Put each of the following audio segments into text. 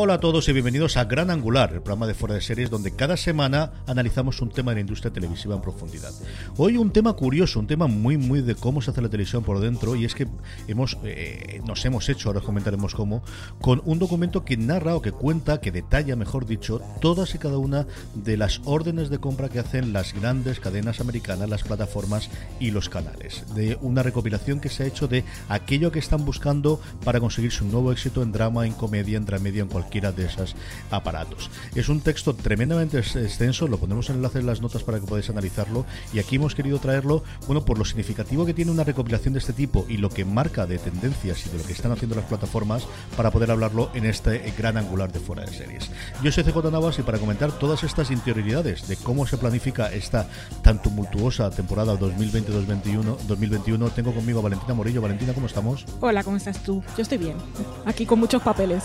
Hola a todos y bienvenidos a Gran Angular, el programa de fuera de series donde cada semana analizamos un tema de la industria televisiva en profundidad. Hoy un tema curioso, un tema muy muy de cómo se hace la televisión por dentro y es que hemos eh, nos hemos hecho, ahora os comentaremos cómo, con un documento que narra o que cuenta, que detalla, mejor dicho, todas y cada una de las órdenes de compra que hacen las grandes cadenas americanas, las plataformas y los canales. De una recopilación que se ha hecho de aquello que están buscando para conseguir su nuevo éxito en drama, en comedia, en dramedia, en cualquiera de esos aparatos. Es un texto tremendamente ex- extenso, lo pondremos en enlace en las notas para que podáis analizarlo y aquí hemos querido traerlo, bueno, por lo significativo que tiene una recopilación de este tipo y lo que marca de tendencias y de lo que están haciendo las plataformas para poder hablarlo en este gran angular de fuera de series. Yo soy CJ Navas y para comentar todas estas interioridades de cómo se planifica esta tan tumultuosa temporada 2020-2021 2021 tengo conmigo a Valentina Morillo. Valentina, ¿cómo estamos? Hola, ¿cómo estás tú? Yo estoy bien. Aquí con muchos papeles.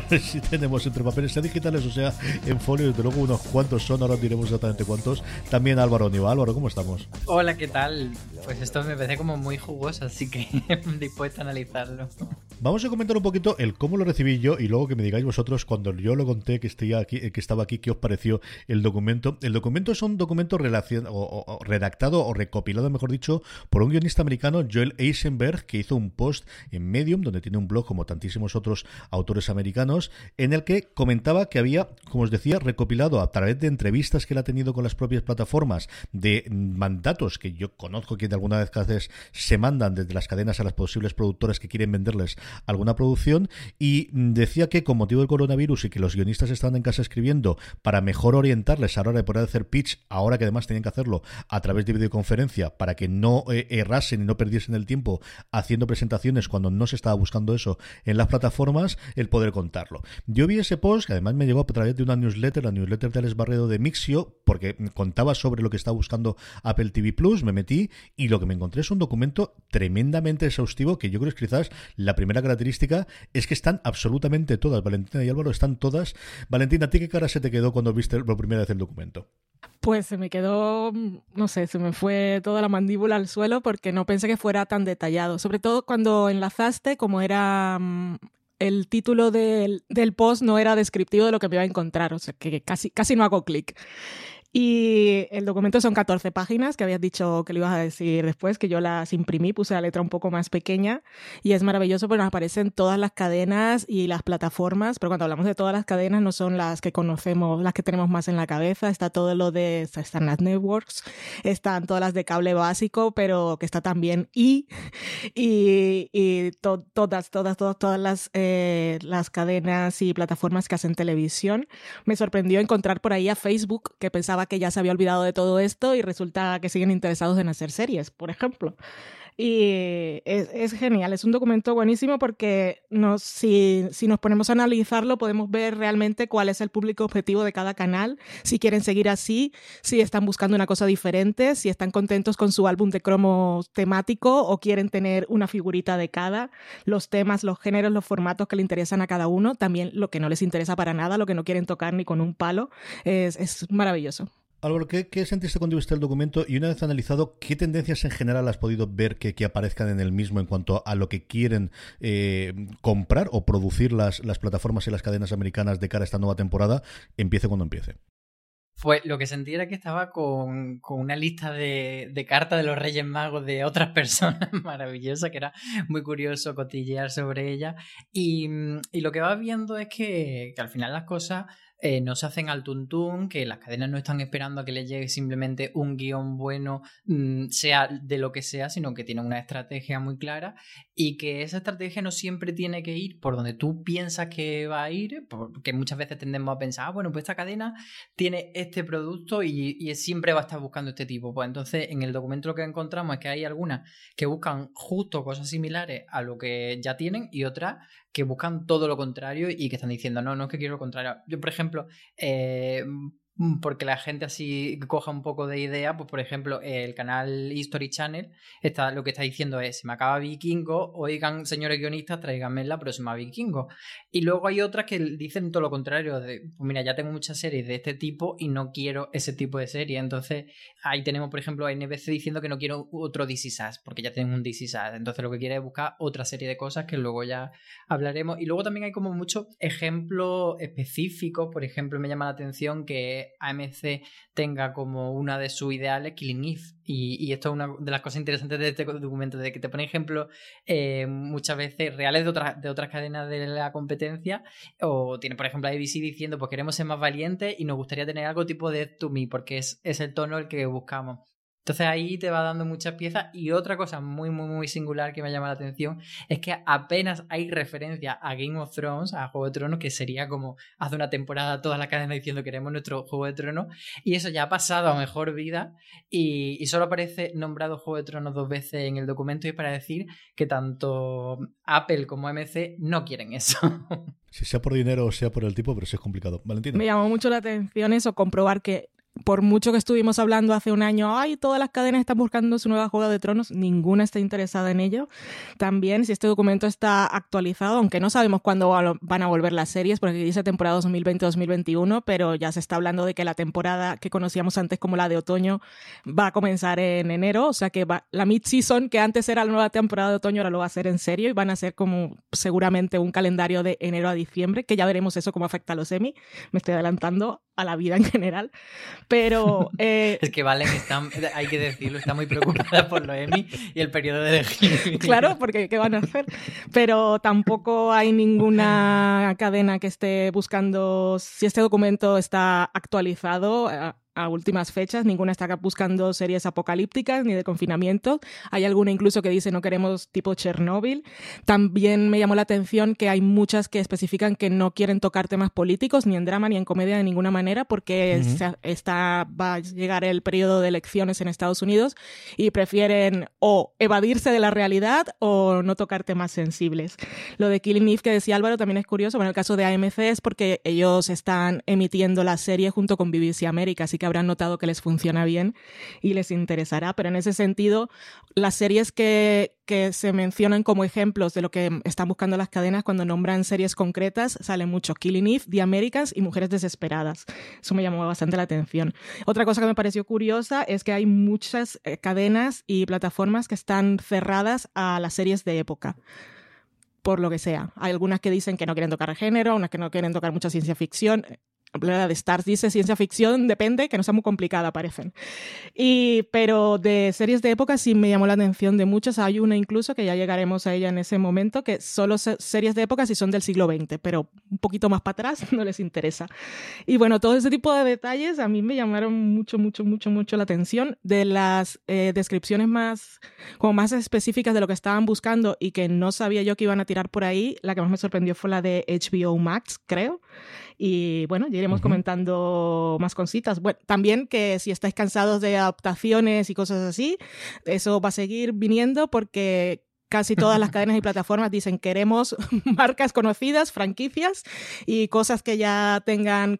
si tenemos entre papeles sea digitales o sea en folio, desde luego unos cuantos son, ahora diremos exactamente cuántos. También Álvaro Niva. Álvaro, ¿cómo estamos? Hola, ¿qué tal? Pues esto me parece como muy jugoso, así que dispuesto a analizarlo. Vamos a comentar un poquito el cómo lo recibí yo y luego que me digáis vosotros cuando yo lo conté que, estoy aquí, que estaba aquí, qué os pareció el documento. El documento es un documento relacion- o, o- o redactado o recopilado, mejor dicho, por un guionista americano, Joel Eisenberg, que hizo un post en Medium, donde tiene un blog como tantísimos otros autores americanos, en el que comentaba que había, como os decía, recopilado a través de entrevistas que él ha tenido con las propias plataformas, de mandatos que yo conozco que de alguna vez vez se mandan desde las cadenas a las posibles productoras que quieren venderles alguna producción y decía que con motivo del coronavirus y que los guionistas estaban en casa escribiendo para mejor orientarles a la hora de poder hacer pitch, ahora que además tenían que hacerlo a través de videoconferencia para que no eh, errasen y no perdiesen el tiempo haciendo presentaciones cuando no se estaba buscando eso en las plataformas, el poder Yo vi ese post que además me llegó a través de una newsletter, la newsletter de Alex Barredo de Mixio, porque contaba sobre lo que estaba buscando Apple TV Plus, me metí y lo que me encontré es un documento tremendamente exhaustivo que yo creo que quizás la primera característica es que están absolutamente todas, Valentina y Álvaro están todas. Valentina, ¿a ti qué cara se te quedó cuando viste por primera vez el documento? Pues se me quedó, no sé, se me fue toda la mandíbula al suelo porque no pensé que fuera tan detallado. Sobre todo cuando enlazaste, como era mm, el título del, del post no era descriptivo de lo que me iba a encontrar, o sea que casi, casi no hago clic. Y el documento son 14 páginas, que habías dicho que lo ibas a decir después, que yo las imprimí, puse la letra un poco más pequeña y es maravilloso porque nos aparecen todas las cadenas y las plataformas, pero cuando hablamos de todas las cadenas no son las que conocemos, las que tenemos más en la cabeza, está todo lo de, están las networks, están todas las de cable básico, pero que está también I y, y to- todas, todas, todas, todas las, eh, las cadenas y plataformas que hacen televisión. Me sorprendió encontrar por ahí a Facebook, que pensaba que ya se había olvidado de todo esto y resulta que siguen interesados en hacer series, por ejemplo. Y es, genial, es un documento buenísimo porque nos, si, si nos ponemos a analizarlo podemos ver realmente cuál es el público objetivo de cada canal, si quieren seguir así, si están buscando una cosa diferente, si están contentos con su álbum de cromos temático o quieren tener una figurita de cada, los temas, los géneros, los formatos que le interesan a cada uno, también lo que no les interesa para nada, lo que no quieren tocar ni con un palo, es, es maravilloso. Álvaro, ¿qué, ¿qué, sentiste cuando viste el documento? Y una vez analizado, ¿qué tendencias en general has podido ver que, que aparezcan en el mismo en cuanto a lo que quieren eh, comprar o producir las, las plataformas y las cadenas americanas de cara a esta nueva temporada? Empiece cuando empiece. Pues lo que sentí era que estaba con, con una lista de, de, cartas de los Reyes Magos de otras personas maravillosa, que era muy curioso cotillear sobre ella. Y, y lo que vas viendo es que, que al final las cosas eh, no se hacen al tuntún, que las cadenas no están esperando a que les llegue simplemente un guion bueno, mmm, sea de lo que sea, sino que tienen una estrategia muy clara y que esa estrategia no siempre tiene que ir por donde tú piensas que va a ir, porque muchas veces tendemos a pensar, ah, bueno, pues esta cadena tiene este producto y, y siempre va a estar buscando este tipo. Pues entonces en el documento lo que encontramos es que hay algunas que buscan justo cosas similares a lo que ya tienen y otras que buscan todo lo contrario y que están diciendo, no, no es que quiero lo contrario. Yo, por ejemplo, eh, porque la gente así coja un poco de idea, pues por ejemplo, el canal History Channel está, lo que está diciendo es, se me acaba Vikingo, oigan, señores guionistas, tráiganme la próxima Vikingo. Y luego hay otras que dicen todo lo contrario, de, pues mira, ya tengo muchas series de este tipo y no quiero ese tipo de serie. Entonces, ahí tenemos, por ejemplo, a NBC diciendo que no quiero otro DC Sass, porque ya tengo un DC Sass. Entonces, lo que quiere es buscar otra serie de cosas que luego ya hablaremos. Y luego también hay como muchos ejemplos específicos, por ejemplo, me llama la atención que AMC tenga como una de sus ideales Killing Eve. Y, y, esto es una de las cosas interesantes de este documento, de que te pone ejemplos eh, muchas veces reales de otras, de otras cadenas de la competencia. O tiene, por ejemplo, ABC diciendo, pues queremos ser más valientes y nos gustaría tener algo tipo de To Me, porque es, es el tono el que buscamos. Entonces ahí te va dando muchas piezas y otra cosa muy muy muy singular que me llama la atención es que apenas hay referencia a Game of Thrones, a Juego de Tronos, que sería como hace una temporada toda la cadena diciendo queremos nuestro Juego de Tronos y eso ya ha pasado a mejor vida y, y solo aparece nombrado Juego de Tronos dos veces en el documento y para decir que tanto Apple como AMC no quieren eso. Si sea por dinero o sea por el tipo, pero sí es complicado. Valentina. Me llamó mucho la atención eso, comprobar que por mucho que estuvimos hablando hace un año, ay, todas las cadenas están buscando su nueva Juego de Tronos, ninguna está interesada en ello. También, si este documento está actualizado, aunque no sabemos cuándo van a volver las series, porque dice temporada 2020-2021, pero ya se está hablando de que la temporada que conocíamos antes como la de otoño va a comenzar en enero, o sea que va, la mid-season, que antes era la nueva temporada de otoño, ahora lo va a hacer en serio y van a ser como seguramente un calendario de enero a diciembre, que ya veremos eso cómo afecta a los semi. Me estoy adelantando a la vida en general. Pero. Eh... Es que Valen está, hay que decirlo, está muy preocupada por lo Emmy y el periodo de elegir. Claro, porque ¿qué van a hacer? Pero tampoco hay ninguna cadena que esté buscando si este documento está actualizado a últimas fechas, ninguna está buscando series apocalípticas ni de confinamiento. Hay alguna incluso que dice no queremos tipo Chernóbil. También me llamó la atención que hay muchas que especifican que no quieren tocar temas políticos, ni en drama ni en comedia de ninguna manera, porque uh -huh. está, va a llegar el periodo de elecciones en Estados Unidos y prefieren o evadirse de la realidad o no tocar temas sensibles. Lo de Killing Eve que decía Álvaro también es curioso. Bueno, el caso de AMC es porque ellos están emitiendo la serie junto con BBC América, así que habrán notado que les funciona bien y les interesará. Pero en ese sentido, las series que, se mencionan como ejemplos de lo que están buscando las cadenas cuando nombran series concretas, salen mucho Killing Eve, The Americans y Mujeres Desesperadas. Eso me llamó bastante la atención. Otra cosa que me pareció curiosa es que hay muchas eh, cadenas y plataformas que están cerradas a las series de época por lo que sea. Hay algunas que dicen que no quieren tocar género, unas que no quieren tocar mucha ciencia ficción de Stars dice ciencia ficción, depende, que no sea muy complicada, parecen. Y, pero de series de época sí me llamó la atención de muchas. Hay una incluso, que ya llegaremos a ella en ese momento, que solo series de época si son del siglo XX, pero un poquito más para atrás no les interesa. Y bueno, todo ese tipo de detalles a mí me llamaron mucho, mucho, mucho, mucho la atención. De las eh, descripciones más, como más específicas de lo que estaban buscando y que no sabía yo que iban a tirar por ahí, la que más me sorprendió fue la de HBO Max, creo Y bueno, ya iremos comentando más cositas. Bueno, también que si estáis cansados de adaptaciones y cosas así, eso va a seguir viniendo porque casi todas las cadenas y plataformas dicen queremos marcas conocidas, franquicias y cosas que ya tengan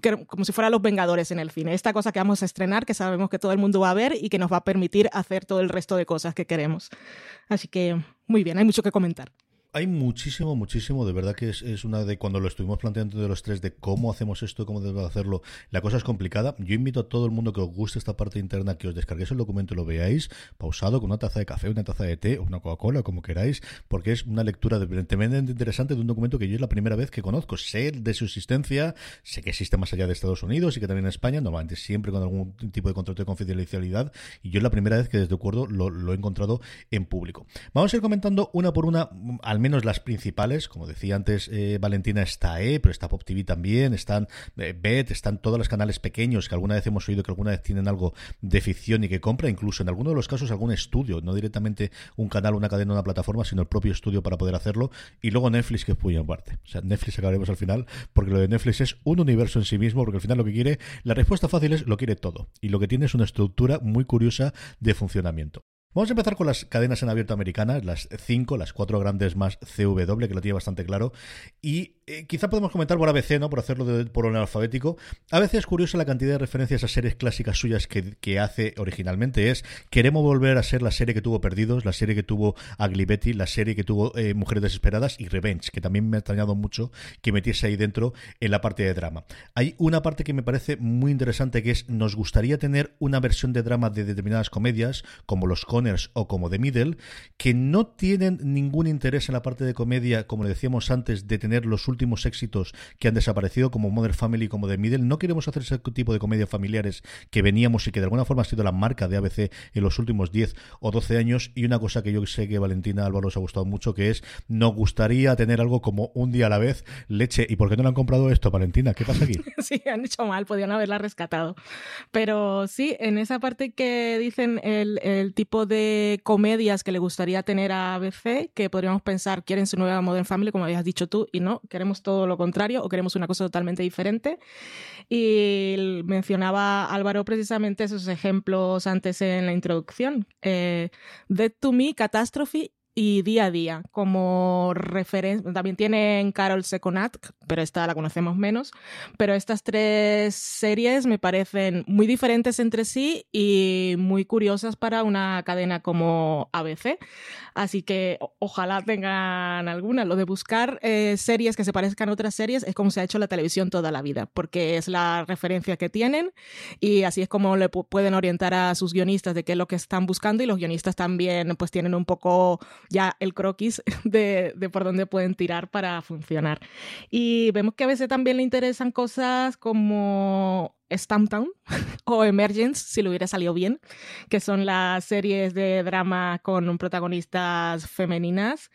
que- como si fueran los Vengadores en el cine. Esta cosa que vamos a estrenar, que sabemos que todo el mundo va a ver y que nos va a permitir hacer todo el resto de cosas que queremos. Así que, muy bien, hay mucho que comentar. Hay muchísimo, muchísimo. De verdad que es, una de cuando lo estuvimos planteando de los tres de cómo hacemos esto, cómo debemos hacerlo. La cosa es complicada. Yo invito a todo el mundo que os guste esta parte interna que os descarguéis el documento y lo veáis pausado con una taza de café, una taza de té o una Coca-Cola, como queráis, porque es una lectura de- tremendamente interesante de un documento que yo es la primera vez que conozco. Sé de su existencia, sé que existe más allá de Estados Unidos y que también en España, normalmente siempre con algún tipo de contrato de confidencialidad. Y yo es la primera vez que desde acuerdo lo, lo he encontrado en público. Vamos a ir comentando una por una, mm, al menos las principales. Como decía antes, eh, Valentina está E, pero está Pop TV también, están eh, Bet, están todos los canales pequeños que alguna vez hemos oído que alguna vez tienen algo de ficción y que compra, incluso en algunos de los casos algún estudio, no directamente un canal, una cadena, una plataforma, sino el propio estudio para poder hacerlo. Y luego Netflix, que es muy aparte. O sea, Netflix acabaremos al final, porque lo de Netflix es un universo en sí mismo, porque al final lo que quiere, la respuesta fácil es lo quiere todo. Y lo que tiene es una estructura muy curiosa de funcionamiento. Vamos a empezar con las cadenas en abierto americanas, las cinco, las cuatro grandes más CW, que lo tiene bastante claro. Y eh, quizá podemos comentar por ABC, ¿no? Por hacerlo por orden alfabético. A veces es curiosa la cantidad de referencias a series clásicas suyas que, que hace originalmente. Es, queremos volver a ser la serie que tuvo Perdidos, la serie que tuvo Ugly Betty, la serie que tuvo eh, Mujeres Desesperadas y Revenge, que también me ha extrañado mucho que metiese ahí dentro en la parte de drama. Hay una parte que me parece muy interesante que es, nos gustaría tener una versión de drama de determinadas comedias, como los Conners o como The Middle, que no tienen ningún interés en la parte de comedia, como le decíamos antes, de tener los últimos éxitos que han desaparecido, como Mother Family, como The Middle. No queremos hacer ese tipo de comedias familiares que veníamos y que de alguna forma ha sido la marca de ABC en los últimos 10 o 12 años. Y una cosa que yo sé que Valentina Álvaro os ha gustado mucho, que es, nos gustaría tener algo como un día a la vez, leche. ¿Y por qué no le han comprado esto, Valentina? ¿Qué pasa aquí? sí, han hecho mal, podían haberla rescatado. Pero sí, en esa parte que dicen el, el tipo de comedias que le gustaría tener a ABC, que podríamos pensar, quieren su nueva Modern Family, como habías dicho tú, y no, queremos todo lo contrario o queremos una cosa totalmente diferente. Y mencionaba Álvaro precisamente esos ejemplos antes en la introducción. Eh, Dead to Me, Catastrophe y Día a Día como referencia. También tienen Carol Second Act, pero esta la conocemos menos. Pero estas tres series me parecen muy diferentes entre sí y muy curiosas para una cadena como ABC. Así que ojalá tengan alguna. Lo de buscar eh, series que se parezcan a otras series es como se ha hecho la televisión toda la vida, porque es la referencia que tienen y así es como le pu- pueden orientar a sus guionistas de qué es lo que están buscando y los guionistas también pues tienen un poco ya el croquis de, de por dónde pueden tirar para funcionar. Y vemos que a veces también le interesan cosas como Stamptown o Emergence, si le hubiera salido bien, que son las series de drama con protagonistas femeninas.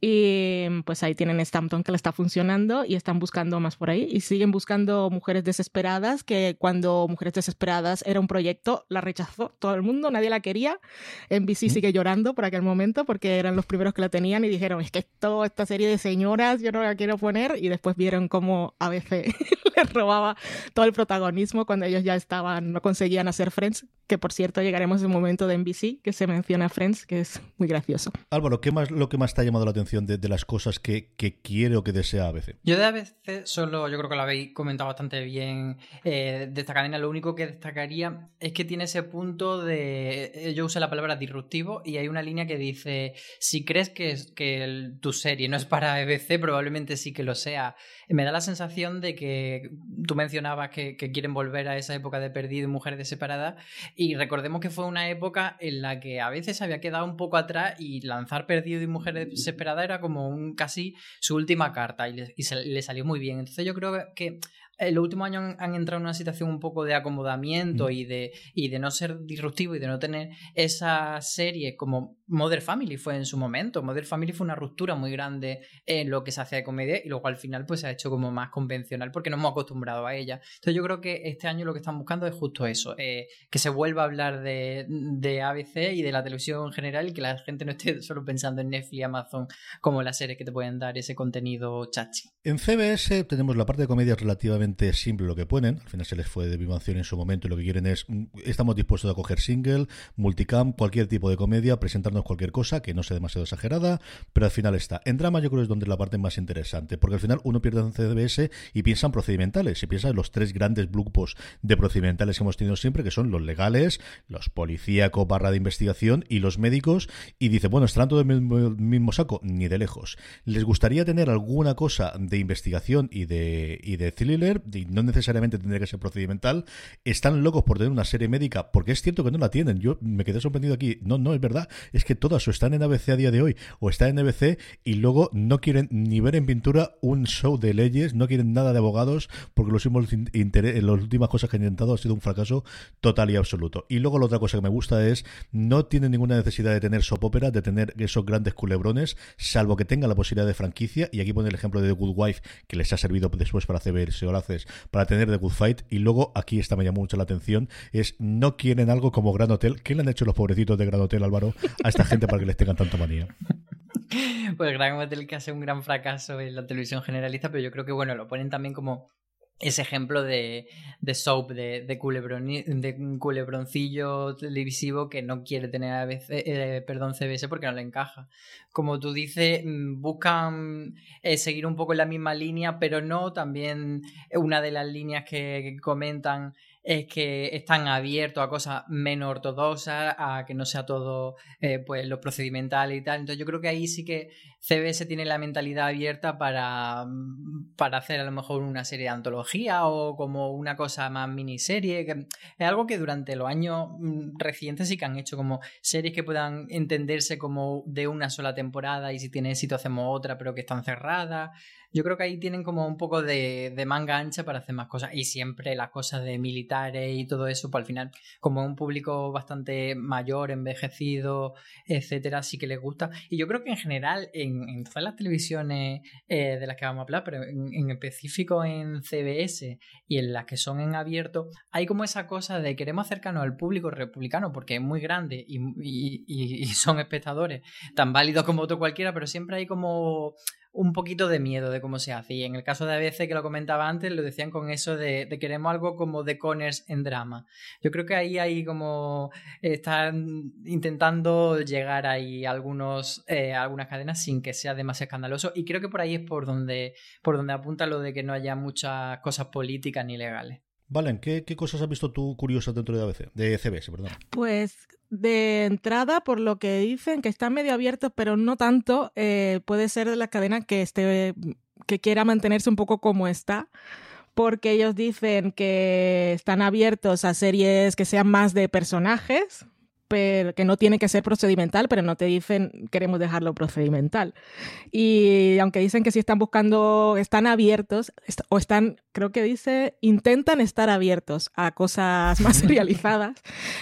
Y pues ahí tienen Stampton que le está funcionando y están buscando más por ahí. Y siguen buscando Mujeres Desesperadas, que cuando Mujeres Desesperadas era un proyecto, la rechazó todo el mundo, nadie la quería. NBC sigue llorando por aquel momento porque eran los primeros que la tenían y dijeron, es que esto, esta serie de señoras yo no la quiero poner. Y después vieron cómo ABC les robaba todo el protagonismo cuando ellos ya estaban, no conseguían hacer Friends, que por cierto llegaremos a un momento de NBC que se menciona Friends, que es muy gracioso. Álvaro, ¿qué más lo que más te ha llamado la atención de, de las cosas que, que quiere o que desea ABC? Yo de ABC solo, yo creo que lo habéis comentado bastante bien eh, de esta cadena. Lo único que destacaría es que tiene ese punto de. eh, Yo usé la palabra disruptivo y hay una línea que dice: si crees que, que el- tu serie no es para ABC, probablemente sí que lo sea. Me da la sensación de que tú mencionabas que, quieren volver a esa época de perdido y mujeres separadas. Y recordemos que fue una época en la que a veces había quedado un poco atrás y lanzar perdido y mujeres desesperadas era como un casi su última carta y le, y se- le salió muy bien. Entonces yo creo que en los últimos años han, han entrado en una situación un poco de acomodamiento Mm. y, de, y de no ser disruptivo y de no tener esa serie como Mother Family fue en su momento. Mother Family fue una ruptura muy grande en lo que se hace de comedia y luego al final pues se ha hecho como más convencional porque nos hemos acostumbrado a ella. Entonces yo creo que este año lo que están buscando es justo eso, eh, que se vuelva a hablar de, de ABC y de la televisión en general y que la gente no esté solo pensando en Netflix y Amazon como las series que te pueden dar ese contenido chachi. En CBS tenemos la parte de comedia relativamente simple lo que ponen. Al final se les fue de vivación en su momento y lo que quieren es mm, estamos dispuestos a coger single, multicam, cualquier tipo de comedia, presentarnos cualquier cosa que no sea demasiado exagerada, pero al final está. En drama yo creo que es donde es la parte más interesante, porque al final uno pierde en CBS y piensa en procedimentales, y piensa en los tres grandes grupos de procedimentales que hemos tenido siempre, que son los legales, los policíacos barra de investigación y los médicos, y dice, bueno, estarán todos el mismo, mismo saco, ni de lejos. ¿Les gustaría tener alguna cosa de investigación y de, y de thriller? Y no necesariamente tendría que ser procedimental. Están locos por tener una serie médica, porque es cierto que no la tienen. Yo me quedé sorprendido aquí. No, no, es verdad. Es que todas o están en ABC a día de hoy o están en ABC y luego no quieren ni ver en pintura un show de leyes, no quieren nada de abogados, porque los últimos interés, las últimas cosas que han intentado ha sido un fracaso total y absoluto. Y luego la otra cosa que me gusta es no tienen ninguna necesidad de tener soap opera, de tener esos grandes culebrones, salvo que tengan la posibilidad de franquicia. Y aquí pone el ejemplo de The Good Wife, que les ha servido después para hacer haces para tener The Good Fight. Y luego aquí esta me llamó mucho la atención, es no quieren algo como Gran Hotel. ¿Qué le han hecho los pobrecitos de Gran Hotel, Álvaro, esta gente para que les tengan tanta manía? Pues Gran Hotel que hace un gran fracaso en la televisión generalista, pero yo creo que bueno, lo ponen también como ese ejemplo de, soap, de, de, de culebroncillo televisivo que no quiere tener a veces, eh, perdón, CBS porque no le encaja. Como tú dices, mm, buscan eh, seguir un poco la misma línea, pero no también una de las líneas que comentan es que están abiertos a cosas menos ortodoxas, a que no sea todo eh, pues lo procedimental y tal. Entonces yo creo que ahí sí que CBS tiene la mentalidad abierta para, para hacer a lo mejor una serie de antología o como una cosa más miniserie. Que es algo que durante los años mm, recientes sí que han hecho como series que puedan entenderse como de una sola temporada y si tiene éxito hacemos otra pero que están cerradas. Yo creo que ahí tienen como un poco de, de, manga ancha para hacer más cosas. Y siempre las cosas de militares y todo eso, pues al final, como un público bastante mayor, envejecido, etcétera, sí que les gusta. Y yo creo que en general, en, en todas las televisiones eh, de las que vamos a hablar, pero en, específico en CBS y en las que son en abierto, hay como esa cosa de queremos acercarnos al público republicano porque es muy grande y, y son espectadores tan válidos como otro cualquiera, pero siempre hay como un poquito de miedo de cómo se hace. Y en el caso de ABC, que lo comentaba antes, lo decían con eso de, de queremos algo como de Connors en drama. Yo creo que ahí hay como están intentando llegar ahí a algunos, eh, algunas cadenas sin que sea demasiado escandaloso. Y creo que por ahí es por donde, por donde apunta lo de que no haya muchas cosas políticas ni legales. Valen, ¿qué, ¿qué, cosas has visto tú curiosas dentro de ABC? De CBS, perdón. Pues de entrada, por lo que dicen, que están medio abiertos, pero no tanto, eh, puede ser de la cadena que esté, que quiera mantenerse un poco como está. Porque ellos dicen que están abiertos a series que sean más de personajes, pero que no tiene que ser procedimental, pero no te dicen queremos dejarlo procedimental. Y aunque dicen que si están buscando, están abiertos, est o están, creo que dice, intentan estar abiertos a cosas más serializadas,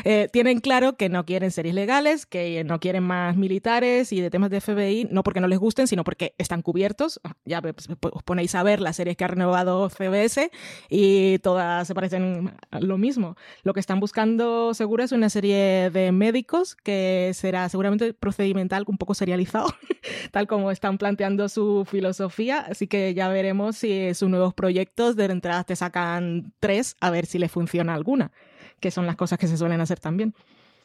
eh, tienen claro que no quieren series legales, que no quieren más militares y de temas de FBI, no porque no les gusten, sino porque están cubiertos. Ya os ponéis a ver las series que ha renovado CBS y todas se parecen a lo mismo. Lo que están buscando seguro es una serie de médicos que será seguramente procedimental, un poco serializado, tal como están planteando su filosofía. Así que ya veremos si sus nuevos proyectos de entrada te sacan tres, a ver si le funciona alguna, que son las cosas que se suelen hacer también.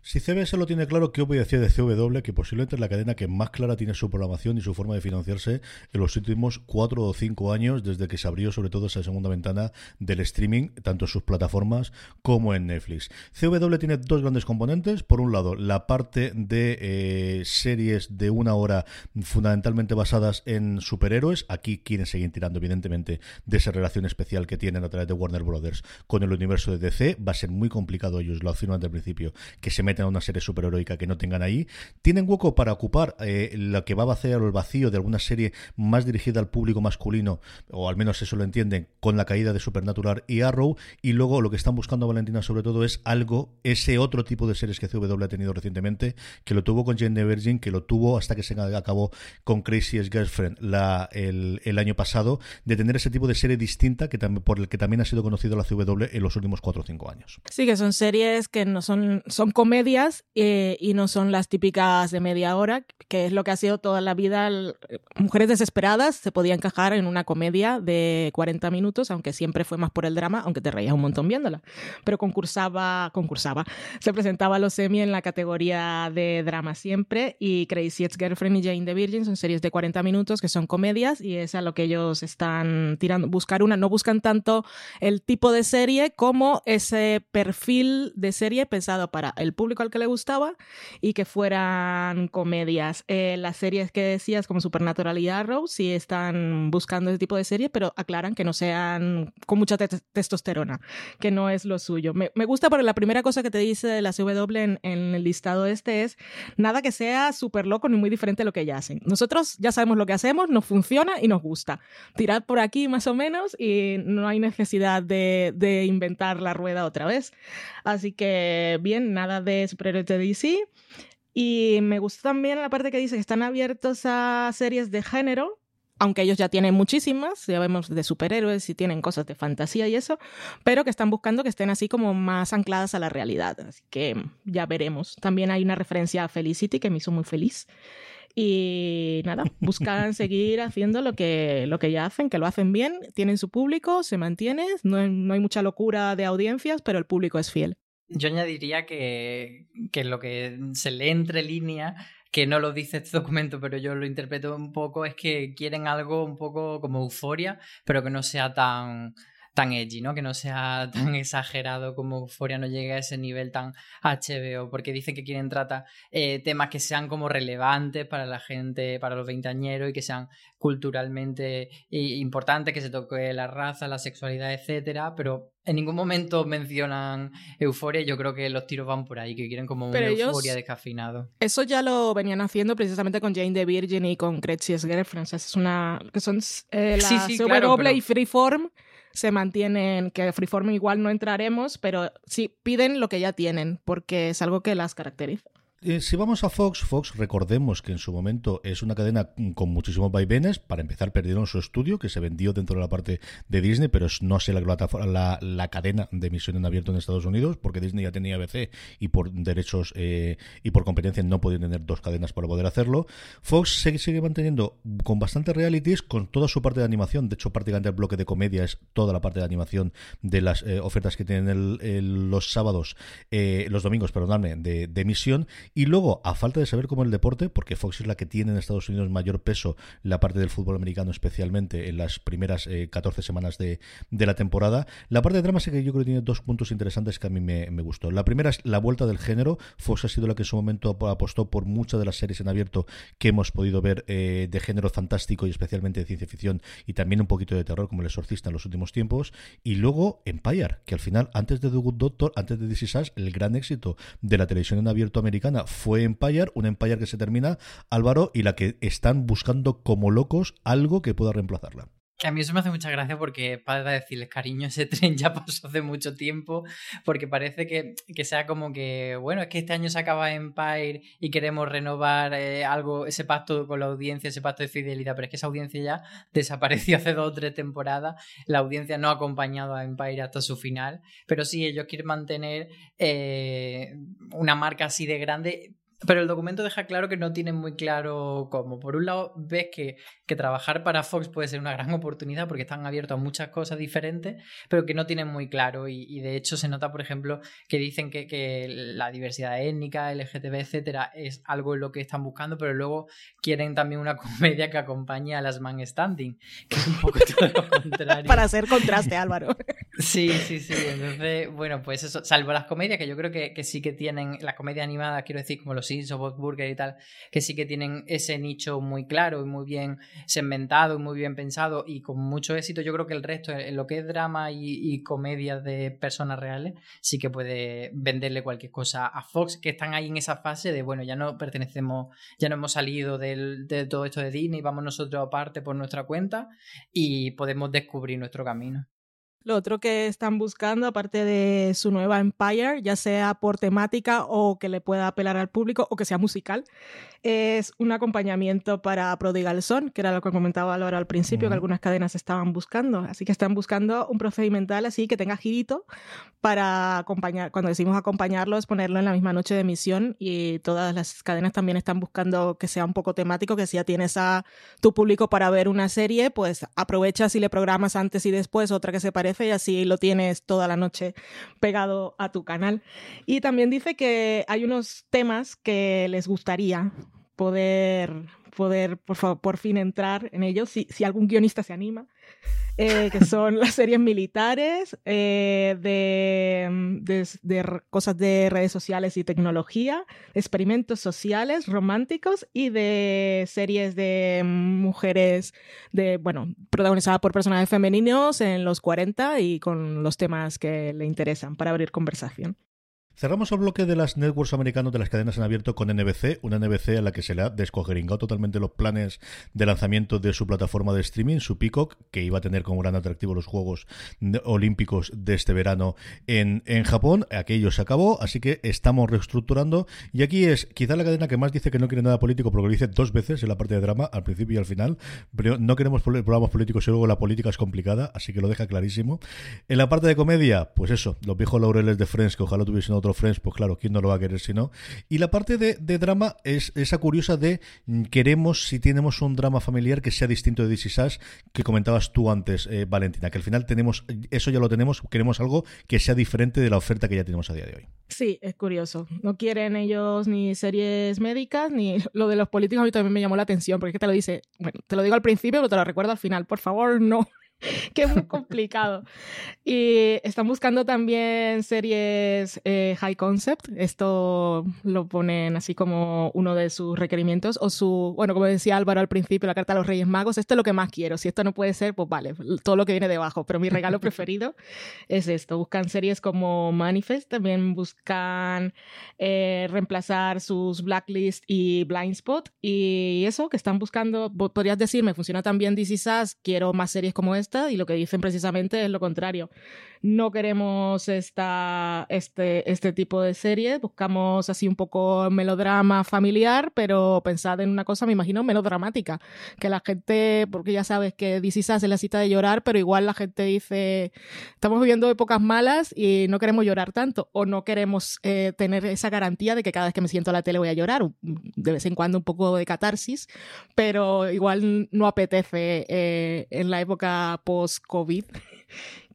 Si CBS lo tiene claro, ¿qué voy a decir de CW? Que posiblemente es la cadena que más clara tiene su programación y su forma de financiarse en los últimos cuatro o cinco años, desde que se abrió sobre todo esa segunda ventana del streaming, tanto en sus plataformas como en Netflix. CW tiene dos grandes componentes. Por un lado, la parte de eh, series de una hora fundamentalmente basadas en superhéroes. Aquí quieren seguir tirando, evidentemente, de esa relación especial que tienen a través de Warner Brothers con el universo de DC. Va a ser muy complicado, ellos lo afirman desde el principio, que se meten a una serie superheroica que no tengan ahí. Tienen hueco para ocupar eh, lo que va a vaciar el vacío de alguna serie más dirigida al público masculino, o al menos eso lo entienden, con la caída de Supernatural y Arrow. Y luego lo que están buscando Valentina sobre todo es algo, ese otro tipo de series que CW ha tenido recientemente, que lo tuvo con Jane the Virgin, que lo tuvo hasta que se acabó con Crazy Girlfriend el, año pasado, de tener ese tipo de serie distinta que también, por el que también ha sido conocido la CW en los últimos 4 o 5 años. Sí, que son series que no son, son comedias eh, y no son las típicas de media hora, que es lo que ha sido toda la vida. Mujeres desesperadas se podía encajar en una comedia de 40 minutos, aunque siempre fue más por el drama, aunque te reías un montón viéndola. Pero concursaba, concursaba, se presentaba a los Emmy en la categoría de drama siempre y Crazy Ex-Girlfriend y Jane the Virgin son series de 40 minutos que son comedias y es a lo que ellos están tirando, buscar una, no buscan tanto el tipo de serie como ese perfil de serie pensado para el público al que le gustaba y que fueran comedias. Eh, las series que decías como Supernatural y Arrow sí están buscando ese tipo de serie, pero aclaran que no sean con mucha te- testosterona, que no es lo suyo. Me, me gusta porque la primera cosa que te dice de la CW en, en el listado este es nada que sea súper loco ni muy diferente a lo que ya hacen. Nosotros ya sabemos lo que hacemos, nos funciona y nos gusta. Tirad por aquí más o menos y no hay necesidad de, de inventar la rueda otra vez. Así que bien, nada de superhéroes de DC. Y me gusta también la parte que dice que están abiertos a series de género, aunque ellos ya tienen muchísimas, ya vemos de superhéroes y tienen cosas de fantasía y eso, pero que están buscando que estén así como más ancladas a la realidad. Así que ya veremos. También hay una referencia a Felicity que me hizo muy feliz. Y nada, buscan seguir haciendo lo que, lo que ya hacen, que lo hacen bien, tienen su público, se mantiene, no, no hay mucha locura de audiencias, pero el público es fiel. Yo añadiría que, que lo que se lee entre líneas, que no lo dice este documento, pero yo lo interpreto un poco, es que quieren algo un poco como euforia, pero que no sea tan tan edgy, ¿no? Que no sea tan exagerado como Euforia no llegue a ese nivel tan HBO, porque dicen que quieren tratar eh, temas que sean como relevantes para la gente, para los veinteañeros y que sean culturalmente eh, importantes, que se toque la raza, la sexualidad, etcétera, pero en ningún momento mencionan Euforia yo creo que los tiros van por ahí, que quieren como una ellos- euforia descafeinado. Eso ya lo venían haciendo precisamente con Jane the Virgin y con Crazy's Girlfriend. O sea, es una. que son eh, la Sí, sí, CW claro, pero- y Freeform se mantienen, que Freeform igual no entraremos, pero sí piden lo que ya tienen, porque es algo que las caracteriza. Eh, si vamos a Fox, Fox, recordemos que en su momento es una cadena con muchísimos vaivenes. Para empezar, perdieron su estudio, que se vendió dentro de la parte de Disney, pero no sé la, la, la cadena de emisión en abierto en Estados Unidos, porque Disney ya tenía ABC y por derechos eh, y por competencia no podían tener dos cadenas para poder hacerlo. Fox se- sigue manteniendo con bastantes realities, con toda su parte de animación. De hecho, prácticamente el bloque de comedia es toda la parte de animación de las eh, ofertas que tienen el- los sábados, eh, los domingos, perdonadme, de, de emisión. Y luego, a falta de saber cómo el deporte, porque Fox es la que tiene en Estados Unidos mayor peso la parte del fútbol americano, especialmente en las primeras eh, 14 semanas de, de la temporada. La parte de drama sí que yo creo que tiene dos puntos interesantes que a mí me, me gustó. La primera es la vuelta del género. Fox ha sido la que en su momento ap- apostó por muchas de las series en abierto que hemos podido ver eh, de género fantástico y especialmente de ciencia ficción y también un poquito de terror como El Exorcista en los últimos tiempos. Y luego Empire, que al final, antes de The Good Doctor, antes de This Is el gran éxito de la televisión en abierto americana fue Empire, un Empire que se termina, Álvaro, y la que están buscando como locos algo que pueda reemplazarla. Que a mí eso me hace mucha gracia porque para decirles, cariño, ese tren ya pasó hace mucho tiempo, porque parece que, que sea como que, bueno, es que este año se acaba Empire y queremos renovar eh, algo, ese pacto con la audiencia, ese pacto de fidelidad, pero es que esa audiencia ya desapareció hace dos o tres temporadas, la audiencia no ha acompañado a Empire hasta su final, pero sí, ellos quieren mantener eh, una marca así de grande. Pero el documento deja claro que no tienen muy claro cómo. Por un lado, ves que, que trabajar para Fox puede ser una gran oportunidad porque están abiertos a muchas cosas diferentes, pero que no tienen muy claro. Y, y de hecho se nota, por ejemplo, que dicen que, que la diversidad étnica, LGTB, etcétera, es algo en lo que están buscando, pero luego quieren también una comedia que acompañe a las Man Standing, que es un poco todo lo contrario. Para hacer contraste, Álvaro. Sí, sí, sí. Entonces, bueno, pues eso, salvo las comedias, que yo creo que, que sí que tienen, las comedias animadas, quiero decir, como los Simpsons, Bob Burger y tal, que sí que tienen ese nicho muy claro y muy bien segmentado y muy bien pensado y con mucho éxito. Yo creo que el resto, en lo que es drama y, y comedias de personas reales, sí que puede venderle cualquier cosa a Fox, que están ahí en esa fase de, bueno, ya no pertenecemos, ya no hemos salido del- de todo esto de Disney, vamos nosotros aparte por nuestra cuenta y podemos descubrir nuestro camino. Lo otro que están buscando, aparte de su nueva Empire, ya sea por temática o que le pueda apelar al público o que sea musical, es un acompañamiento para Prodigal Son, que era lo que comentaba Laura al principio, que algunas cadenas estaban buscando. Así que están buscando un procedimental así que tenga girito para acompañar, cuando decimos acompañarlo, es ponerlo en la misma noche de emisión y todas las cadenas también están buscando que sea un poco temático, que si ya tienes a tu público para ver una serie, pues aprovechas y le programas antes y después otra que se y así lo tienes toda la noche pegado a tu canal. Y también dice que hay unos temas que les gustaría poder, poder por, por fin entrar en ellos, si, si algún guionista se anima. Eh, que son las series militares, eh, de, de, de, cosas de redes sociales y tecnología, experimentos sociales, románticos y de series de mujeres, de, bueno, protagonizadas por personajes femeninos en los 40 y con los temas que le interesan para abrir conversación. Cerramos el bloque de las networks americanos de las cadenas en abierto con NBC, una NBC a la que se le ha descogeringado totalmente los planes de lanzamiento de su plataforma de streaming, su Peacock, que iba a tener como gran atractivo los Juegos Olímpicos de este verano en, en Japón. Aquello se acabó, así que estamos reestructurando. Y aquí es quizá la cadena que más dice que no quiere nada político, porque lo dice dos veces en la parte de drama, al principio y al final. Pero no queremos programas políticos y luego la política es complicada, así que lo deja clarísimo. En la parte de comedia, pues eso, los viejos laureles de Friends, que ojalá tuviesen otro Friends, pues claro, ¿quién no lo va a querer si no? Y la parte de, drama es esa curiosa de mm, queremos, si tenemos un drama familiar que sea distinto de DC Sass, que comentabas tú antes, eh, Valentina, que al final tenemos, eso ya lo tenemos, queremos algo que sea diferente de la oferta que ya tenemos a día de hoy. Sí, es curioso. No quieren ellos ni series médicas, ni lo de los políticos a mí también me llamó la atención, porque es que te lo dice, bueno, te lo digo al principio, pero te lo recuerdo al final, por favor, no. que es muy complicado. Y están buscando también series eh, high concept. Esto lo ponen así como uno de sus requerimientos. O su, bueno, como decía Álvaro al principio, la carta de los Reyes Magos. Esto es lo que más quiero. Si esto no puede ser, pues vale, todo lo que viene debajo. Pero mi regalo preferido es esto. Buscan series como Manifest. También buscan eh, reemplazar sus Blacklist y Blindspot. Y eso, que están buscando, podrías decirme, funciona también DC Sass. Quiero más series como esta y lo que dicen precisamente es lo contrario. No queremos esta, este, este tipo de serie, buscamos así un poco melodrama familiar, pero pensad en una cosa, me imagino, melodramática, que la gente, porque ya sabes que DC es la cita de llorar, pero igual la gente dice, estamos viviendo épocas malas y no queremos llorar tanto, o no queremos eh, tener esa garantía de que cada vez que me siento a la tele voy a llorar, de vez en cuando un poco de catarsis, pero igual no apetece eh, en la época post-COVID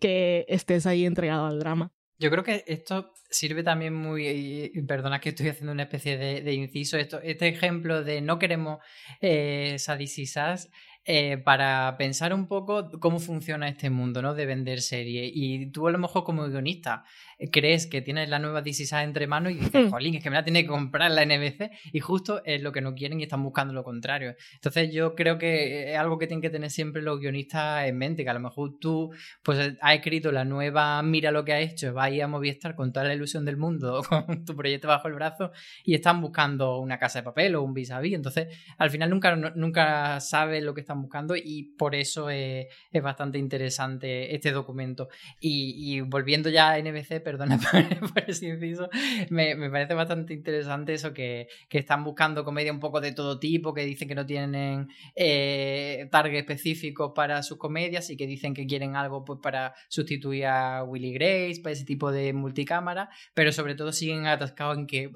que estés ahí entregado al drama. Yo creo que esto sirve también muy, y perdona que estoy haciendo una especie de, inciso, esto, este ejemplo de no queremos eh, sadisisas eh, para pensar un poco cómo funciona este mundo, ¿no? De vender series. Y tú a lo mejor como guionista crees que tienes la nueva DC entre manos y dices, jolín, es que me la tiene que comprar la NBC y justo es lo que no quieren y están buscando lo contrario. Entonces yo creo que es algo que tienen que tener siempre los guionistas en mente, que a lo mejor tú pues has escrito la nueva Mira lo que ha hecho, vas a ir a Movistar con toda la ilusión del mundo, con tu proyecto bajo el brazo y están buscando una casa de papel o un vis a vis. Entonces al final nunca, nunca sabes lo que están buscando y por eso es, es bastante interesante este documento. Y, y, volviendo ya a NBC, perdona por, ese inciso, me, me, parece bastante interesante eso que, que, están buscando comedia un poco de todo tipo, que dicen que no tienen eh, target específico para sus comedias y que dicen que quieren algo pues, para sustituir a Willy Grace, para ese tipo de multicámara, pero sobre todo siguen atascados en que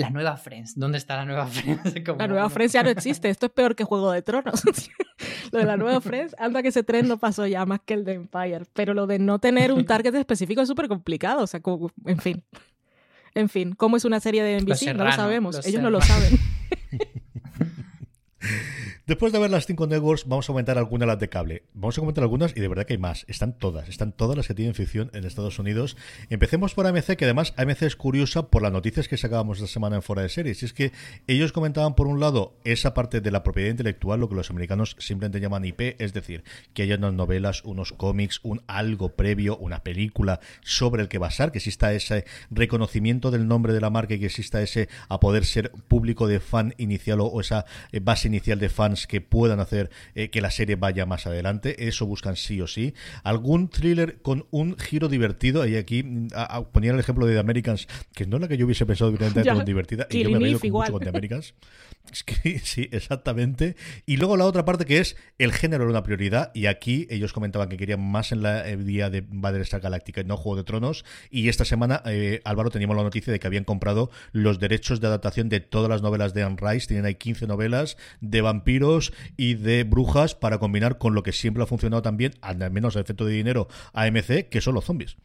la nueva Friends. ¿Dónde está la nueva Friends? Como... La nueva Friends ya no existe. Esto es peor que Juego de Tronos. lo de la nueva Friends, anda que ese tren no pasó ya más que el de Empire. Pero lo de no tener un target específico es súper complicado. O sea, como, en fin. En fin, ¿cómo es una serie de NBC? Serrano, no lo sabemos. Ellos serrano. no lo saben. Después de ver las cinco networks, vamos a comentar algunas las de cable. Vamos a comentar algunas y de verdad que hay más. Están todas, están todas las que tienen ficción en Estados Unidos. Empecemos por AMC, que además AMC es curiosa por las noticias que sacábamos esta semana en Fuera de Series. Y es que ellos comentaban, por un lado, esa parte de la propiedad intelectual, lo que los americanos simplemente llaman IP, es decir, que haya unas novelas, unos cómics, un algo previo, una película sobre el que basar, que exista ese reconocimiento del nombre de la marca y que exista ese a poder ser público de fan inicial o esa base inicial de fans fans que puedan hacer eh, que la serie vaya más adelante. Eso buscan sí o sí. Algún thriller con un giro divertido. Y aquí mm, a- a- ponía el ejemplo de The Americans, que no es la que yo hubiese pensado como divertida. Y yo me he reído mucho con The Americans. Sí, exactamente. Y luego la otra parte que es el género era una prioridad. Y aquí ellos comentaban que querían más en la el día de Battlestar Galactica y no Juego de Tronos. Y esta semana, eh, Álvaro, teníamos la noticia de que habían comprado los derechos de adaptación de todas las novelas de Anne Rice. Tienen ahí 15 novelas de vampiros y de brujas para combinar con lo que siempre ha funcionado también, al menos a efecto de dinero, AMC, que son los zombies.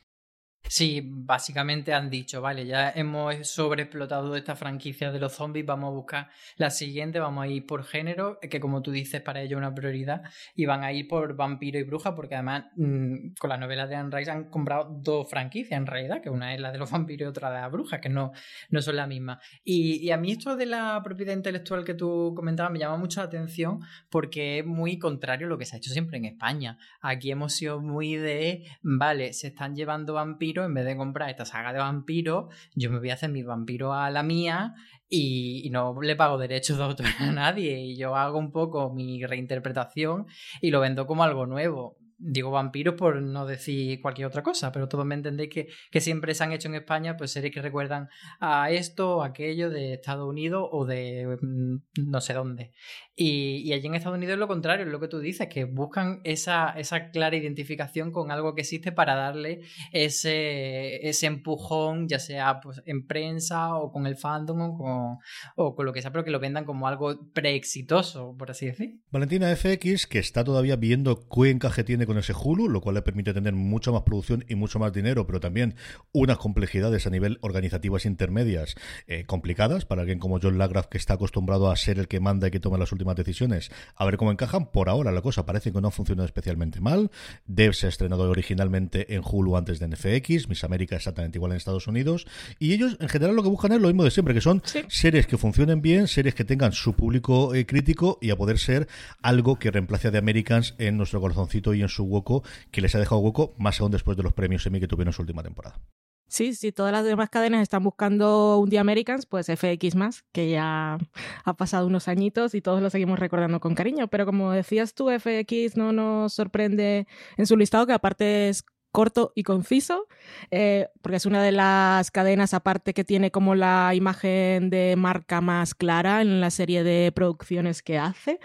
Sí, básicamente han dicho, vale, ya hemos sobreexplotado esta franquicia de los zombies, vamos a buscar la siguiente, vamos a ir por género, que como tú dices, para ellos es una prioridad, y van a ir por vampiro y bruja, porque además mm, con las novelas de Anne Rice han comprado dos franquicias en realidad, que una es la de los vampiros y otra de las brujas, que no, no son la misma. Y, y a mí esto de la propiedad intelectual que tú comentabas me llama mucho la atención porque es muy contrario a lo que se ha hecho siempre en España. Aquí hemos sido muy de, vale, se están llevando vampiros, en vez de comprar esta saga de vampiros, yo me voy a hacer mi vampiro a la mía y, y no le pago derechos de autor a nadie. Y yo hago un poco mi reinterpretación y lo vendo como algo nuevo. Digo vampiros por no decir cualquier otra cosa, pero todos me entendéis que, que siempre se han hecho en España pues series que recuerdan a esto o aquello de Estados Unidos o de mm, no sé dónde. Y, allí en Estados Unidos es lo contrario, es lo que tú dices, que buscan esa, esa clara identificación con algo que existe para darle ese, ese empujón, ya sea pues, en prensa o con el fandom o con, o con lo que sea, pero que lo vendan como algo preexitoso, por así decir. Valentina FX, que está todavía viendo qué encaje tiene con ese Hulu, lo cual le permite tener mucha más producción y mucho más dinero, pero también unas complejidades a nivel organizativas intermedias eh, complicadas para alguien como John Lagraf, que está acostumbrado a ser el que manda y que toma las últimas decisiones. A ver cómo encajan. Por ahora la cosa parece que no ha funcionado especialmente mal. Dev se ha estrenado originalmente en Hulu antes de NFX, Miss América exactamente igual en Estados Unidos. Y ellos en general lo que buscan es lo mismo de siempre, que son Sí. series que funcionen bien, series que tengan su público eh, crítico y a poder ser algo que reemplace a The Americans en nuestro corazoncito y en su hueco, que les ha dejado hueco más aún después de los premios Emmy que tuvieron en su última temporada. Sí, sí, todas las demás cadenas están buscando un The Americans, pues FX más, que ya ha pasado unos añitos y todos lo seguimos recordando con cariño. Pero como decías tú, FX no nos sorprende en su listado, que aparte es corto y conciso, eh, porque es una de las cadenas aparte que tiene como la imagen de marca más clara en la serie de producciones que hace.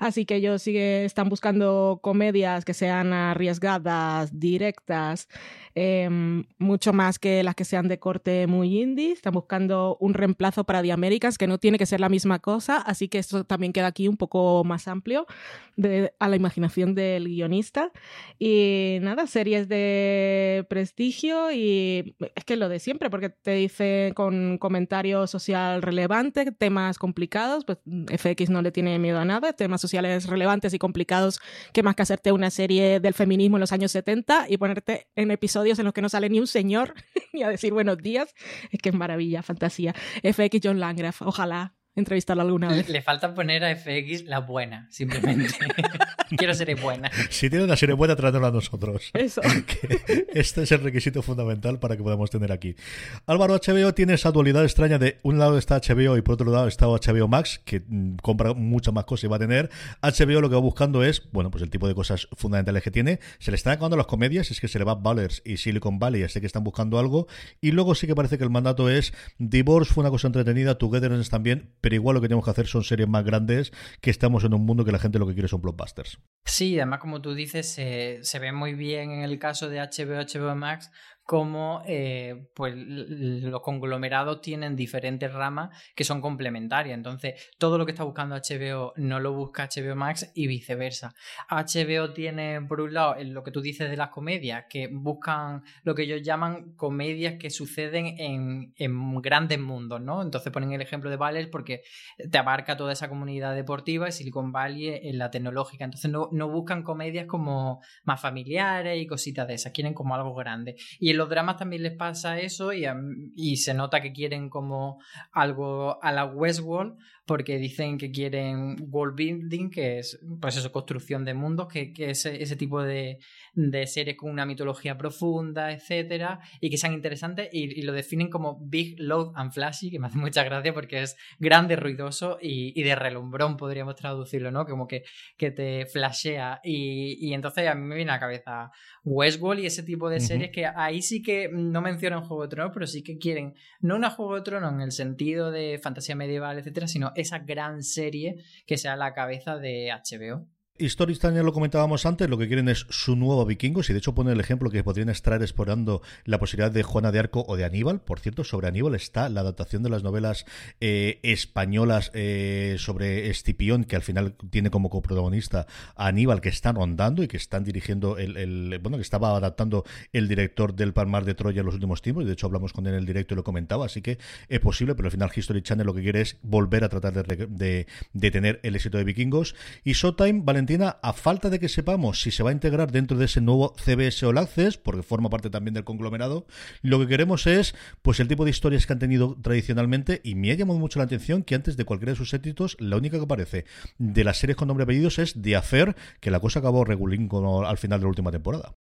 Así que ellos sigue, están buscando comedias que sean arriesgadas, directas, eh, mucho más que las que sean de corte muy indie. Están buscando un reemplazo para The Americans que no tiene que ser la misma cosa, así que esto también queda aquí un poco más amplio de- a la imaginación del guionista. Y nada, series de prestigio y es que lo de siempre, porque te dice con comentario social relevante, temas complicados, pues FX no le tiene miedo a nada, temas sociales relevantes y complicados, que más que hacerte una serie del feminismo en los años 70 y ponerte en episodios en los que no sale ni un señor ni a decir buenos días, es que es maravilla, fantasía. FX John Landgraf, ojalá entrevistarlo alguna vez. le falta poner a FX la buena, simplemente. Quiero ser buena. Si tiene una serie buena, trátenla a nosotros. Eso. que este es el requisito fundamental para que podamos tener aquí. Álvaro HBO tiene esa dualidad extraña de un lado está HBO y por otro lado está HBO Max, que mm, compra muchas más cosas y va a tener. HBO lo que va buscando es, bueno, pues el tipo de cosas fundamentales que tiene. Se le están acabando las comedias, es que se le va Ballers y Silicon Valley, así que están buscando algo. Y luego sí que parece que el mandato es Divorce fue una cosa entretenida, Togetherness también, pero igual lo que tenemos que hacer son series más grandes, que estamos en un mundo que la gente lo que quiere son blockbusters. Sí, además como tú dices, se, se ve muy bien en el caso de HBO, HBO Max, como eh, pues, los conglomerados tienen diferentes ramas que son complementarias. Entonces, todo lo que está buscando HBO no lo busca HBO Max y viceversa. HBO tiene, por un lado, lo que tú dices de las comedias, que buscan lo que ellos llaman comedias que suceden en, en grandes mundos, ¿no? Entonces ponen el ejemplo de Ballers porque te abarca toda esa comunidad deportiva y Silicon Valley en la tecnológica. Entonces no, no buscan comedias como más familiares y cositas de esas, quieren como algo grande. En los dramas también les pasa eso y, y se nota que quieren como algo a la Westworld porque dicen que quieren world building, que es pues eso, construcción de mundos, que, que es ese tipo de, de series con una mitología profunda, etcétera, y que sean interesantes y, y, lo definen como Big, Loud and Flashy, que me hace mucha gracia porque es grande, ruidoso y, y de relumbrón, podríamos traducirlo, ¿no? Como que, que te flashea. Y, y, entonces a mí me viene a la cabeza Westworld y ese tipo de series uh -huh. que ahí sí que no mencionan Juego de Tronos, pero sí que quieren, no una Juego de Tronos en el sentido de fantasía medieval, etcétera, sino esa gran serie que sea la cabeza de HBO. Stories ya lo comentábamos antes, lo que quieren es su nuevo vikingos y de hecho pone el ejemplo que podrían estar explorando la posibilidad de Juana de Arco o de Aníbal. Por cierto, sobre Aníbal está la adaptación de las novelas eh, españolas eh, sobre Escipión, que al final tiene como coprotagonista Aníbal, que están rondando y que están dirigiendo el, bueno, que estaba adaptando el director del Palmar de Troya en los últimos tiempos, y de hecho hablamos con él en el directo y lo comentaba, así que es posible, pero al final History Channel lo que quiere es volver a tratar de, de, de tener el éxito de vikingos. Y Showtime, Valentín a falta de que sepamos si se va a integrar dentro de ese nuevo CBS All Access, porque forma parte también del conglomerado, lo que queremos es pues el tipo de historias que han tenido tradicionalmente y me ha llamado mucho la atención que antes de cualquiera de sus éxitos, la única que aparece de las series con nombre y apellidos es The Affair, que la cosa acabó regulín al final de la última temporada.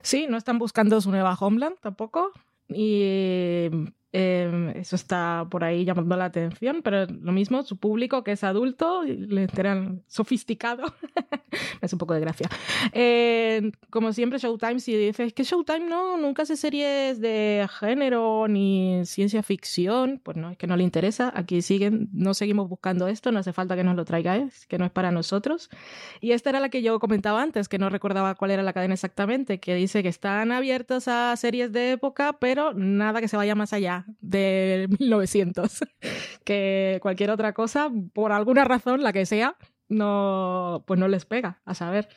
Sí, no están buscando su nueva Homeland tampoco. Y eh, eso está por ahí llamando la atención, pero lo mismo, su público que es adulto, le enteran sofisticado, es un poco de gracia. Eh, como siempre, Showtime, si dices que Showtime no, nunca hace series de género ni ciencia ficción, pues no, es que no le interesa. Aquí siguen, no seguimos buscando esto, no hace falta que nos lo traigáis, que no es para nosotros. Y esta era la que yo comentaba antes, que no recordaba cuál era la cadena exactamente, que dice que están abiertos a series de época, pero nada que se vaya más allá de 1900. que cualquier otra cosa, por alguna razón, la que sea, no, pues no les pega, a saber.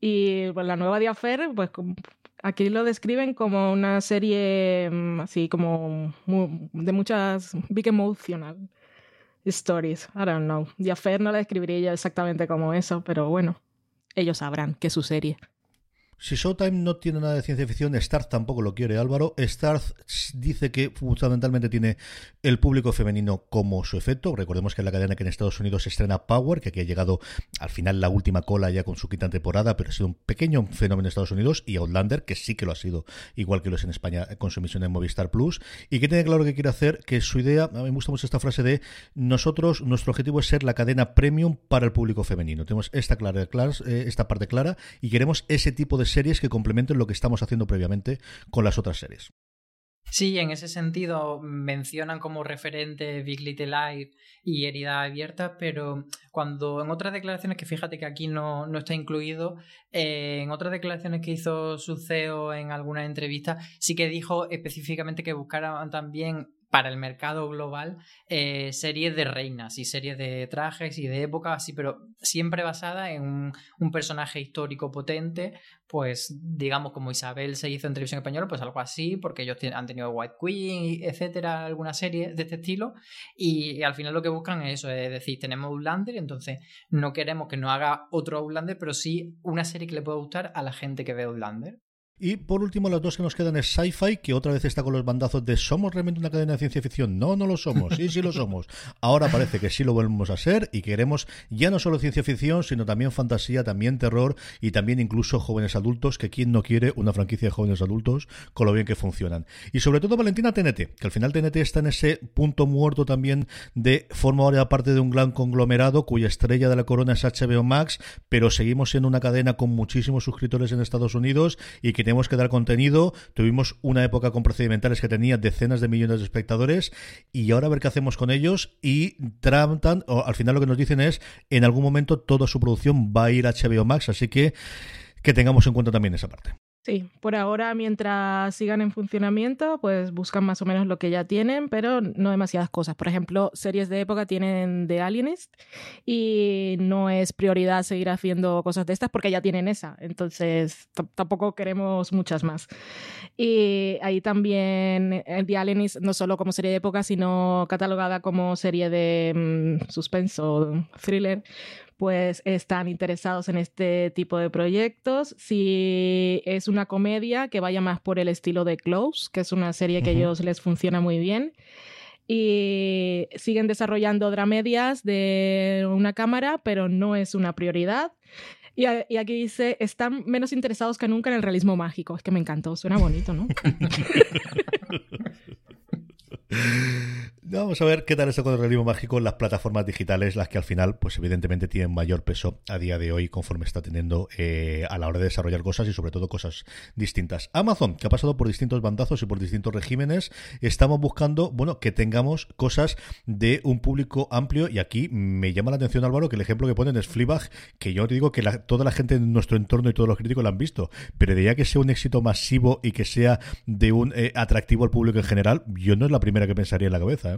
Y pues la nueva Diafer, pues aquí lo describen como una serie así como de muchas big emotional stories. I don't know. Diafer no la describiría yo exactamente como eso, pero bueno, ellos sabrán que es su serie. Si Showtime no tiene nada de ciencia ficción, Starz tampoco lo quiere Álvaro. Starz dice que fundamentalmente tiene el público femenino como su efecto. Recordemos que es la cadena que en Estados Unidos estrena Power, que aquí ha llegado al final la última cola ya con su quinta temporada, pero ha sido un pequeño fenómeno en Estados Unidos, y Outlander, que sí que lo ha sido, igual que lo es en España con su emisión en Movistar Plus, y que tiene claro que quiere hacer, que su idea, a mí me gusta mucho esta frase de nosotros, nuestro objetivo es ser la cadena premium para el público femenino. Tenemos esta, clara, clara, esta parte clara y queremos ese tipo de series que complementen lo que estamos haciendo previamente con las otras series. Sí, en ese sentido mencionan como referente Big Little Life y Herida Abierta, pero cuando en otras declaraciones, que fíjate que aquí no, no está incluido, eh, en otras declaraciones que hizo su CEO en alguna entrevista, sí que dijo específicamente que buscaran también para el mercado global eh, series de reinas y series de trajes y de época así, pero siempre basada en un, un, personaje histórico potente, pues digamos como Isabel se hizo en televisión española, pues algo así, porque ellos han tenido White Queen, etcétera, alguna serie de este estilo, y, y, al final lo que buscan es eso, es decir, tenemos Outlander, entonces no queremos que no haga otro Outlander, pero sí una serie que le pueda gustar a la gente que ve Outlander. Y por último, las dos que nos quedan es Sci-Fi, que otra vez está con los bandazos de ¿somos realmente una cadena de ciencia ficción? No, no lo somos. Sí, sí lo somos. Ahora parece que sí lo volvemos a ser y queremos ya no solo ciencia ficción, sino también fantasía, también terror y también incluso jóvenes adultos, que quien no quiere una franquicia de jóvenes adultos con lo bien que funcionan. Y sobre todo Valentina TNT, que al final TNT está en ese punto muerto también de forma ahora parte de un gran conglomerado cuya estrella de la corona es HBO Max, pero seguimos siendo una cadena con muchísimos suscriptores en Estados Unidos y que tenemos que dar contenido. Tuvimos una época con procedimentales que tenía decenas de millones de espectadores y ahora a ver qué hacemos con ellos y tratan, o al final lo que nos dicen es en algún momento toda su producción va a ir a HBO Max, así que que tengamos en cuenta también esa parte. Sí, por ahora, mientras sigan en funcionamiento, pues buscan más o menos lo que ya tienen, pero no demasiadas cosas. Por ejemplo, series de época tienen The Alienist y no es prioridad seguir haciendo cosas de estas porque ya tienen esa. Entonces, tampoco queremos muchas más. Y ahí también The Alienist, no solo como serie de época, sino catalogada como serie de mmm, suspenso, thriller, pues están interesados en este tipo de proyectos. Si es una comedia, que vaya más por el estilo de Close, que es una serie que a uh -huh. ellos les funciona muy bien. y siguen desarrollando dramedias de una cámara, pero no es una prioridad. Y, a- y aquí dice, están menos interesados que nunca en el realismo mágico. Es que me encantó, suena bonito, ¿no? Vamos a ver qué tal está con el realismo mágico en las plataformas digitales, las que al final, pues evidentemente tienen mayor peso a día de hoy conforme está teniendo eh, a la hora de desarrollar cosas y sobre todo cosas distintas. Amazon, que ha pasado por distintos bandazos y por distintos regímenes, estamos buscando, bueno, que tengamos cosas de un público amplio y aquí me llama la atención Álvaro que el ejemplo que ponen es Fleabag, que yo te digo que la- toda la gente en nuestro entorno y todos los críticos la han visto, pero de ya que sea un éxito masivo y que sea de un eh, atractivo al público en general, yo no es la primera que pensaría en la cabeza, ¿eh?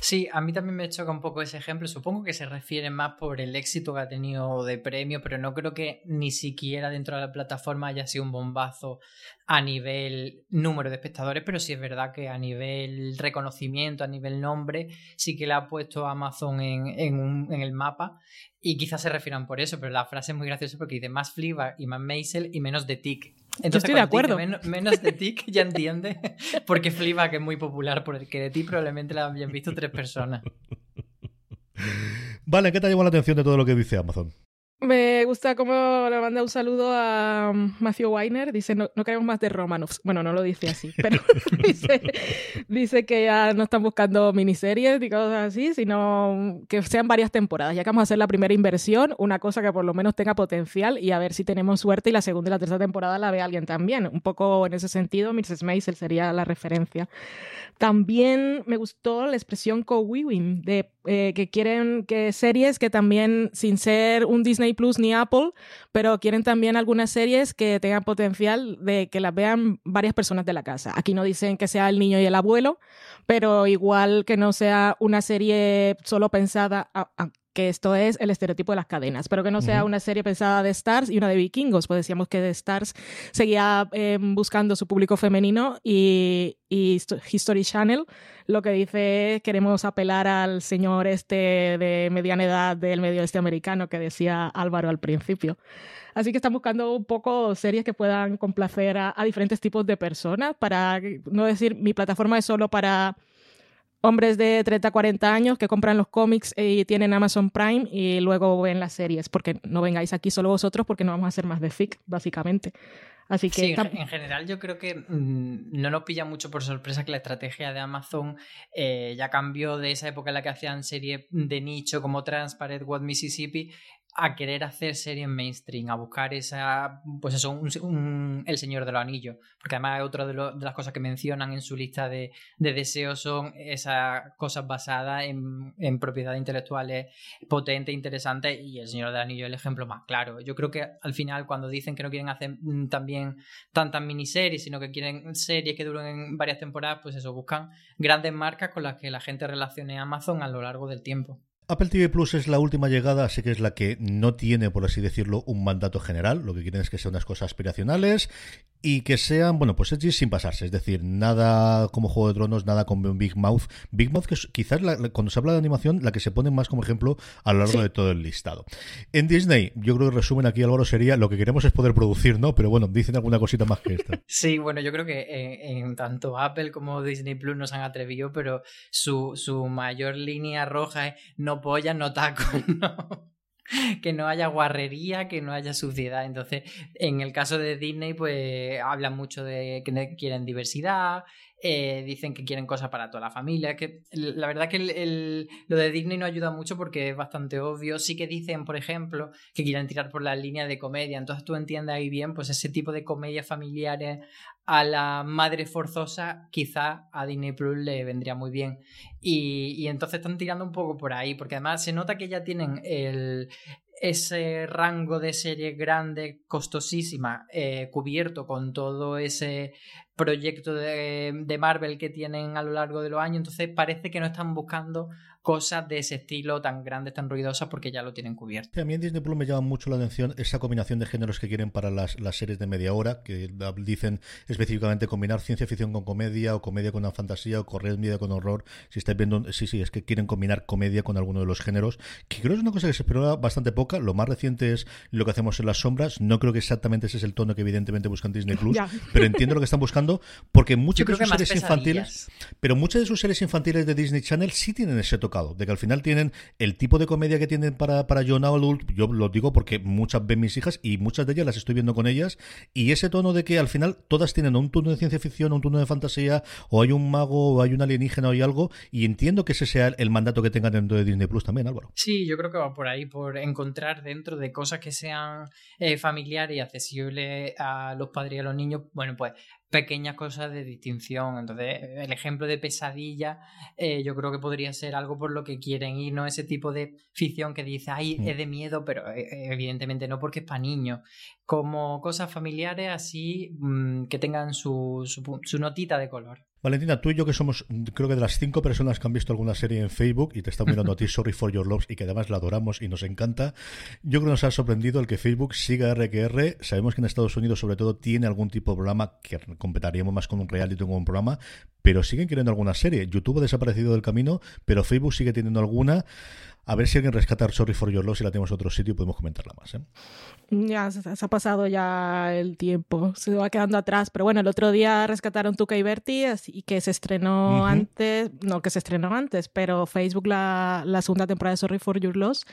Sí, a mí también me choca un poco ese ejemplo. Supongo que se refiere más por el éxito que ha tenido de premio, pero no creo que ni siquiera dentro de la plataforma haya sido un bombazo a nivel número de espectadores, pero sí es verdad que a nivel reconocimiento, a nivel nombre, sí que le ha puesto Amazon en, en el mapa y quizás se refieran por eso, pero la frase es muy graciosa porque dice más Fleabag y más Maisel y menos de Tick. Entonces, estoy de acuerdo. menos, de Tick ya entiende porque Fleabag es muy popular, porque de ti probablemente la habían visto tres personas. Vale, ¿qué te ha llamado la atención de todo lo que dice Amazon? Me gusta cómo le manda un saludo a um, Matthew Weiner. Dice, no, no queremos más de Romanovs. Bueno, no lo dice así, pero dice, que ya no están buscando miniseries ni cosas así, sino que sean varias temporadas. Ya que vamos a hacer la primera inversión, una cosa que por lo menos tenga potencial y a ver si tenemos suerte y la segunda y la tercera temporada la ve alguien también. Un poco en ese sentido, Mrs. Maisel sería la referencia. También me gustó la expresión co-viewing, de eh, que quieren series que también, sin ser un Disney Plus ni Apple, pero quieren también algunas series que tengan potencial de que las vean varias personas de la casa. Aquí no dicen que sea el niño y el abuelo, pero igual que no sea una serie solo pensada, que esto es el estereotipo de las cadenas, pero que no sea una serie pensada de Stars y una de vikingos, pues decíamos que de Stars seguía eh, buscando su público femenino y, y Histo- History Channel lo que dice es queremos apelar al señor este de mediana edad del medio oeste americano que decía Álvaro al principio. Así que están buscando un poco series que puedan complacer a, a diferentes tipos de personas para no decir mi plataforma es solo para hombres de 30, 40 años que compran los cómics y tienen Amazon Prime y luego ven las series, porque no vengáis aquí solo vosotros porque no vamos a hacer más de fic, básicamente. Así que Sí, en, general yo creo que mm, no nos pilla mucho por sorpresa que la estrategia de Amazon eh, ya cambió de esa época en la que hacían series de nicho como Transparent What Mississippi a querer hacer series mainstream, a buscar esa, pues eso, un- un- el Señor de los Anillos, porque además otra de, de las cosas que mencionan en su lista de, de deseos son esas cosas basadas en, en propiedades intelectuales potentes, interesantes, y el Señor del Anillo es el ejemplo más claro. Yo creo que al final cuando dicen que no quieren hacer también tantas miniseries, sino que quieren series que duren varias temporadas, pues eso, buscan grandes marcas con las que la gente relacione a Amazon a lo largo del tiempo. Apple TV Plus es la última llegada, así que es la que no tiene, por así decirlo, un mandato general. Lo que quieren es que sean unas cosas aspiracionales y que sean, bueno, pues edgy sin pasarse. Es decir, nada como Juego de Tronos, nada como Big Mouth. Big Mouth, que es quizás la- cuando se habla de animación, la que se pone más como ejemplo a lo largo Sí. de todo el listado. En Disney, yo creo que el resumen aquí, Álvaro, sería lo que queremos es poder producir, ¿no? Pero bueno, dicen alguna cosita más que esta. Sí, bueno, yo creo que en, en tanto Apple como Disney Plus nos han atrevido, pero su, su mayor línea roja es no pollas, no tacos, no. Que no haya guarrería, que no haya suciedad. Entonces, en el caso de Disney, pues hablan mucho de que quieren diversidad, eh, dicen que quieren cosas para toda la familia. Que la verdad que el- lo de Disney no ayuda mucho porque es bastante obvio. Sí que dicen, por ejemplo, que quieren tirar por la línea de comedia. Entonces tú entiendes ahí bien, pues ese tipo de comedias familiares a la madre forzosa, quizá a Disney Plus le vendría muy bien. Y, y entonces están tirando un poco por ahí, porque además se nota que ya tienen el, ese rango de series grande, costosísima, eh, cubierto con todo ese proyecto de, de Marvel que tienen a lo largo de los años, entonces parece que no están buscando cosas de ese estilo tan grandes, tan ruidosas, porque ya lo tienen cubierto. Sí, a mí en Disney Plus me llama mucho la atención esa combinación de géneros que quieren para las, las series de media hora, que dicen específicamente combinar ciencia ficción con comedia, o comedia con una fantasía, o comedia con horror. Si estáis viendo, sí, sí, es que quieren combinar comedia con alguno de los géneros, que creo que es una cosa que se explora bastante poca. Lo más reciente es lo que hacemos en las sombras. No creo que exactamente ese es el tono que evidentemente buscan Disney Plus, Ya. pero entiendo lo que están buscando porque muchas de sus series infantiles, pero muchas de sus series infantiles de Disney Channel sí tienen ese tocado, de que al final tienen el tipo de comedia que tienen para, para John Adult, yo lo digo porque muchas ven mis hijas y muchas de ellas las estoy viendo con ellas, y ese tono de que al final todas tienen un tono de ciencia ficción, un tono de fantasía, o hay un mago, o hay un alienígena, o hay algo, y entiendo que ese sea el mandato que tengan dentro de Disney Plus también, Álvaro. Sí, yo creo que va por ahí, por encontrar dentro de cosas que sean eh, familiares y accesibles a los padres y a los niños, bueno, pues pequeñas cosas de distinción. Entonces, el ejemplo de pesadilla, eh, yo creo que podría ser algo por lo que quieren ir, no ese tipo de ficción que dice, ay, Mm. es de miedo, pero eh, evidentemente no porque es para niños. Como cosas familiares así mm, que tengan su, su, su notita de color. Valentina, tú y yo que somos, creo que de las cinco personas que han visto alguna serie en Facebook y te están mirando a ti, Sorry for Your Loves, y que además la adoramos y nos encanta, yo creo que nos ha sorprendido el que Facebook siga RQR. Sabemos que en Estados Unidos, sobre todo, tiene algún tipo de programa que completaríamos más con un reality que con un programa, pero siguen queriendo alguna serie. YouTube ha desaparecido del camino, pero Facebook sigue teniendo alguna. A ver si alguien rescata Sorry for Your Loves y la tenemos en otro sitio y podemos comentarla más. ¿eh? Ya se, se ha pasado ya el tiempo, se va quedando atrás. Pero bueno, el otro día rescataron Tuca y Bertie así que se estrenó Ujú. antes, no que se estrenó antes, pero Facebook la, la segunda temporada de Sorry for Your Loss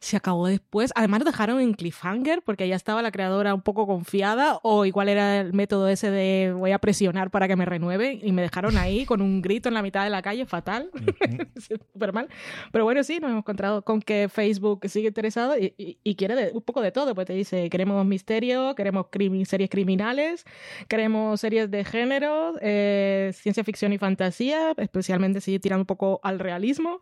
se acabó después. Además lo dejaron en cliffhanger porque ya estaba la creadora un poco confiada o igual era el método ese de voy a presionar para que me renueve y me dejaron ahí con un grito en la mitad de la calle fatal. súper mal. Pero bueno, sí, nos hemos encontrado con que Facebook sigue interesado y, quiere de- un poco de todo. Pues te dice, queremos misterio, queremos series criminales, queremos series de género, eh, ciencia ficción y fantasía, especialmente si tirando un poco al realismo,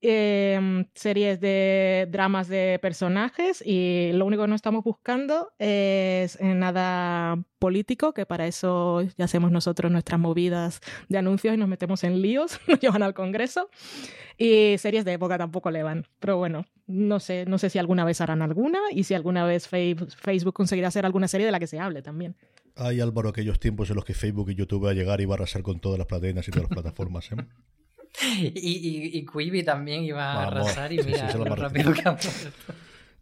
eh, series de dramas de personajes y lo único que no estamos buscando es nada político, que para eso ya hacemos nosotros nuestras movidas de anuncios y nos metemos en líos, nos llevan al Congreso. Y series de época tampoco le van. Pero bueno, no sé, no sé si alguna vez harán alguna y si alguna vez Facebook conseguirá hacer alguna serie de la que se hable también. Hay, Álvaro, aquellos tiempos en los que Facebook y YouTube va a llegar y va a arrasar con todas las plataformas y todas las plataformas. ¿eh? Y, y, y Quibi también iba a Vamos, arrasar y sí, sí, mira se lo rápido que ha.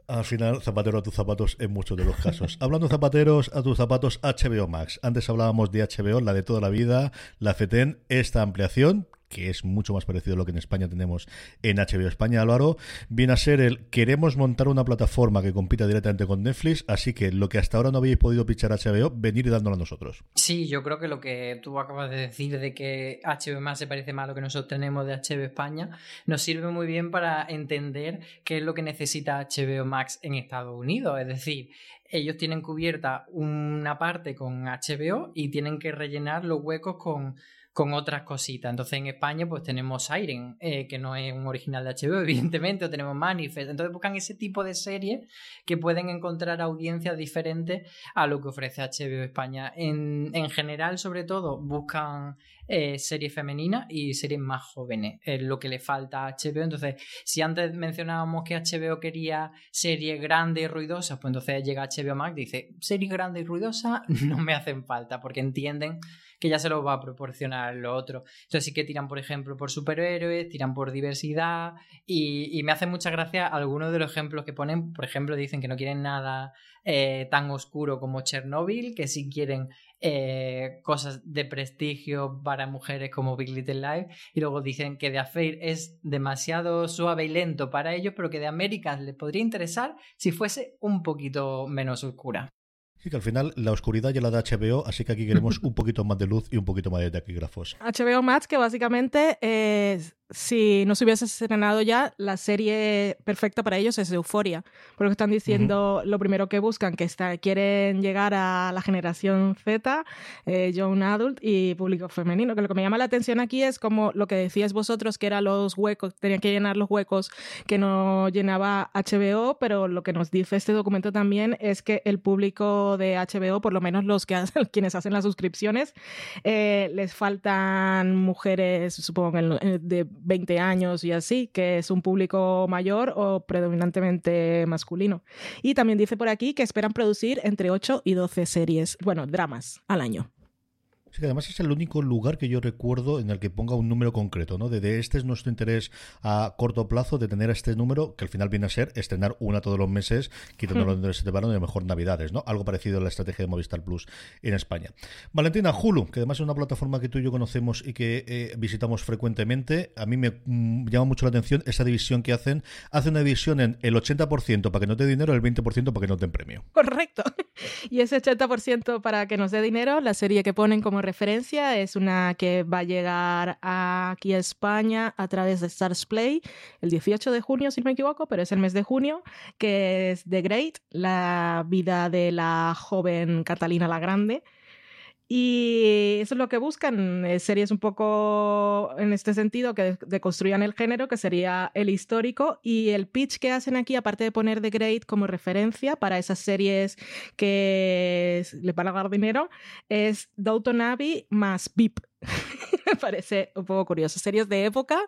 Al final, zapatero a tus zapatos en muchos de los casos. Hablando de zapateros a tus zapatos, HBO Max. Antes hablábamos de HBO, la de toda la vida, la FETEN, esta ampliación que es mucho más parecido a lo que en España tenemos en HBO España, Álvaro, viene a ser el queremos montar una plataforma que compita directamente con Netflix, así que lo que hasta ahora no habéis podido pichar HBO, venir dándolo a nosotros. Sí, yo creo que lo que tú acabas de decir de que HBO más se parece más a lo que nosotros tenemos de HBO España nos sirve muy bien para entender qué es lo que necesita HBO Max en Estados Unidos. Es decir, ellos tienen cubierta una parte con HBO y tienen que rellenar los huecos con, con otras cositas. Entonces en España pues tenemos Siren, eh, que no es un original de HBO, evidentemente, o tenemos Manifest. Entonces buscan ese tipo de series que pueden encontrar audiencias diferentes a lo que ofrece HBO España. En, en general, sobre todo, buscan eh, series femeninas y series más jóvenes, es lo que le falta a HBO. Entonces, si antes mencionábamos que HBO quería series grandes y ruidosas, pues entonces llega HBO Max y dice, series grandes y ruidosas no me hacen falta, porque entienden que ya se los va a proporcionar lo otro. Entonces sí que tiran, por ejemplo, por superhéroes, tiran por diversidad y, me hace mucha gracia algunos de los ejemplos que ponen. Por ejemplo, dicen que no quieren nada eh, tan oscuro como Chernobyl, que sí quieren eh, cosas de prestigio para mujeres como Big Little Lies y luego dicen que The Affair es demasiado suave y lento para ellos, pero que de Américas les podría interesar si fuese un poquito menos oscura. Sí, que al final la oscuridad ya la da HBO, así que aquí queremos un poquito más de luz y un poquito más de taquígrafos. HBO Max, que básicamente es, si no se hubiese estrenado ya, la serie perfecta para ellos es Euforia. Porque están diciendo lo primero que buscan, que está, quieren llegar a la generación Z, eh, Young Adult y público femenino. Que lo que me llama la atención aquí es como lo que decíais vosotros, que eran los huecos, tenían que llenar los huecos que no llenaba HBO, pero lo que nos dice este documento también es que el público de HBO, por lo menos los que hacen, quienes hacen las suscripciones, eh, les faltan mujeres, supongo eh, de 20 años y así, que es un público mayor o predominantemente masculino. Y también dice por aquí que esperan producir entre 8 y 12 series, bueno, dramas al año. Sí, que además es el único lugar que yo recuerdo en el que ponga un número concreto, ¿no? De, de este es nuestro interés a corto plazo de tener este número, que al final viene a ser estrenar una todos los meses, quitando los de separaron y a lo mejor Navidades, ¿no? Algo parecido a la estrategia de Movistar Plus en España. Valentina, Hulu, que además es una plataforma que tú y yo conocemos y que eh, visitamos frecuentemente. A mí me mm, llama mucho la atención esa división que hacen. Hace una división en el 80% para que no te dé dinero, el 20% para que no te den premio. Correcto. Y ese 80% para que nos dé dinero, la serie que ponen como referencia es una que va a llegar aquí a España a través de Stars Play el 18 de junio, si no me equivoco, pero es el mes de junio, que es The Great, la vida de la joven Catalina la Grande. Y eso es lo que buscan, eh, series un poco en este sentido que deconstruyan el género, que sería el histórico, y el pitch que hacen aquí, aparte de poner The Great como referencia para esas series que le van a dar dinero, es Downton Abbey más VIP. me parece un poco curioso. Series de época,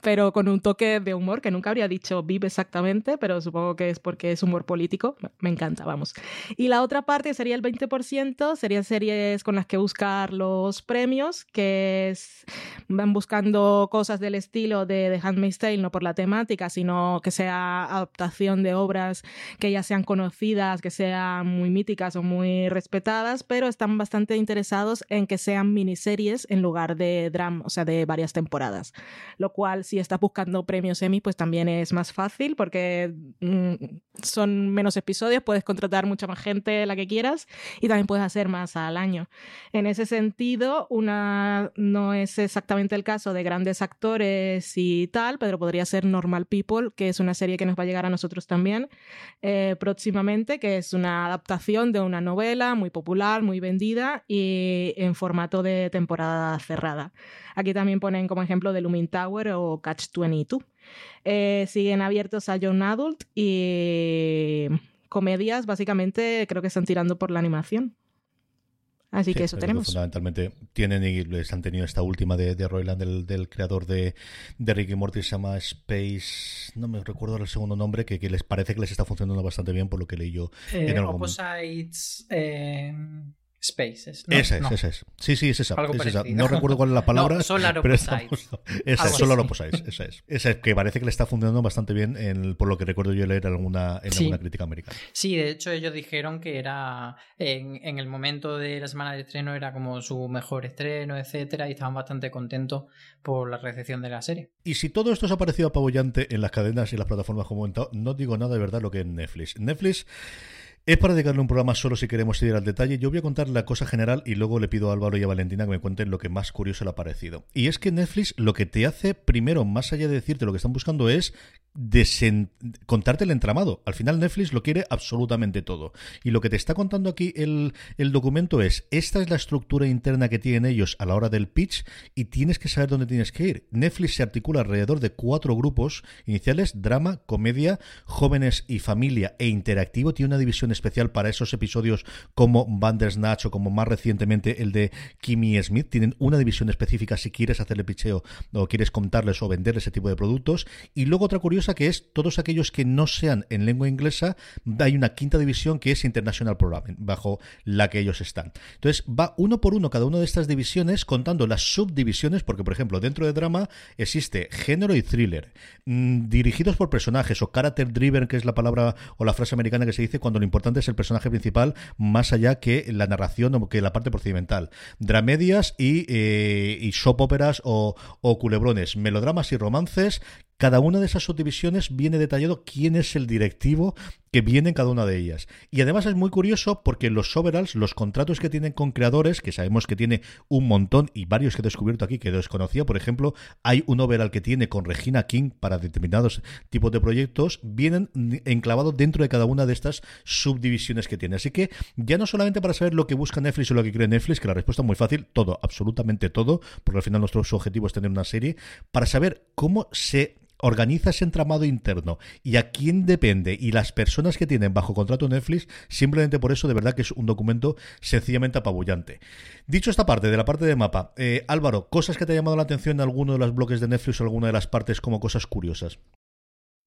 pero con un toque de humor que nunca habría dicho VIP exactamente, pero supongo que es porque es humor político. Me encanta, vamos. Y la otra parte sería el 20%, serían series con las que buscar los premios, que es, van buscando cosas del estilo de The Handmaid's Tale, no por la temática, sino que sea adaptación de obras que ya sean conocidas, que sean muy míticas o muy respetadas, pero están bastante interesados en que sean miniseries en lugar de drama, o sea, de varias temporadas. Lo cual, si estás buscando premios Emmy, pues también es más fácil porque mm, son menos episodios, puedes contratar mucha más gente, la que quieras, y también puedes hacer más al año. En ese sentido, una no es exactamente el caso de grandes actores y tal, pero podría ser Normal People, que es una serie que nos va a llegar a nosotros también eh, próximamente, que es una adaptación de una novela muy popular, muy vendida y en formato de temporada cerrada. Aquí también ponen como ejemplo The Looming Tower o Catch 22. Eh, siguen abiertos a Young Adult y comedias, básicamente creo que están tirando por la animación. Así Sí, que eso tenemos. Fundamentalmente tienen y les han tenido esta última de, de Roiland, del, del creador de, de Ricky Morty, se llama Space, no me recuerdo el segundo nombre, que, que les parece que les está funcionando bastante bien por lo que leí yo Eh, en algún Opposites eh, Spaces. ¿no? esa es, No. esa es. Sí, sí, es esa. Es esa. No recuerdo cuál es la palabra. No, Solar pero estamos- Esa es, Solar. Opposites, esa es. Esa es que parece que le está funcionando bastante bien en, por lo que recuerdo yo leer en alguna, en Sí. alguna crítica americana. Sí, de hecho ellos dijeron que era en, en el momento de la semana de estreno era como su mejor estreno, etcétera, y estaban bastante contentos por la recepción de la serie. Y si todo esto os ha parecido apabullante en las cadenas y las plataformas como he comentado, no digo nada de verdad lo que es Netflix. Netflix es para dedicarle un programa solo si queremos ir al detalle. Yo voy a contar la cosa general y luego le pido a Álvaro y a Valentina que me cuenten lo que más curioso le ha parecido. Y es que Netflix lo que te hace, primero, más allá de decirte lo que están buscando, es contarte el entramado. Al final Netflix lo quiere absolutamente todo. Y lo que te está contando aquí el, el documento es, esta es la estructura interna que tienen ellos a la hora del pitch y tienes que saber dónde tienes que ir. Netflix se articula alrededor de cuatro grupos iniciales, drama, comedia, jóvenes y familia e interactivo. Tiene una división especial para esos episodios como Bandersnatch o como más recientemente el de Kimmy Smith. Tienen una división específica si quieres hacerle picheo o quieres contarles o venderles ese tipo de productos. Y luego otra curiosa que es todos aquellos que no sean en lengua inglesa, hay una quinta división que es International Programming, bajo la que ellos están. Entonces va uno por uno cada una de estas divisiones contando las subdivisiones, porque por ejemplo dentro de drama existe género y thriller, mm, dirigidos por personajes o character driven, que es la palabra o la frase americana que se dice cuando lo importante es el personaje principal más allá que la narración o que la parte procedimental. Dramedias y, eh, y soap operas o, o culebrones, melodramas y romances cada una de esas subdivisiones viene detallado quién es el directivo que viene en cada una de ellas. Y además es muy curioso porque los overalls, los contratos que tienen con creadores, que sabemos que tiene un montón y varios que he descubierto aquí que desconocía, por ejemplo, hay un overall que tiene con Regina King para determinados tipos de proyectos, vienen enclavados dentro de cada una de estas subdivisiones que tiene. Así que ya no solamente para saber lo que busca Netflix o lo que quiere Netflix, que la respuesta es muy fácil, todo, absolutamente todo, porque al final nuestro objetivo es tener una serie, para saber cómo se organiza ese entramado interno y a quién depende y las personas que tienen bajo contrato Netflix, simplemente por eso de verdad que es un documento sencillamente apabullante. Dicho esta parte, de la parte de mapa, eh, Álvaro, cosas que te ha llamado la atención en alguno de los bloques de Netflix o alguna de las partes como cosas curiosas.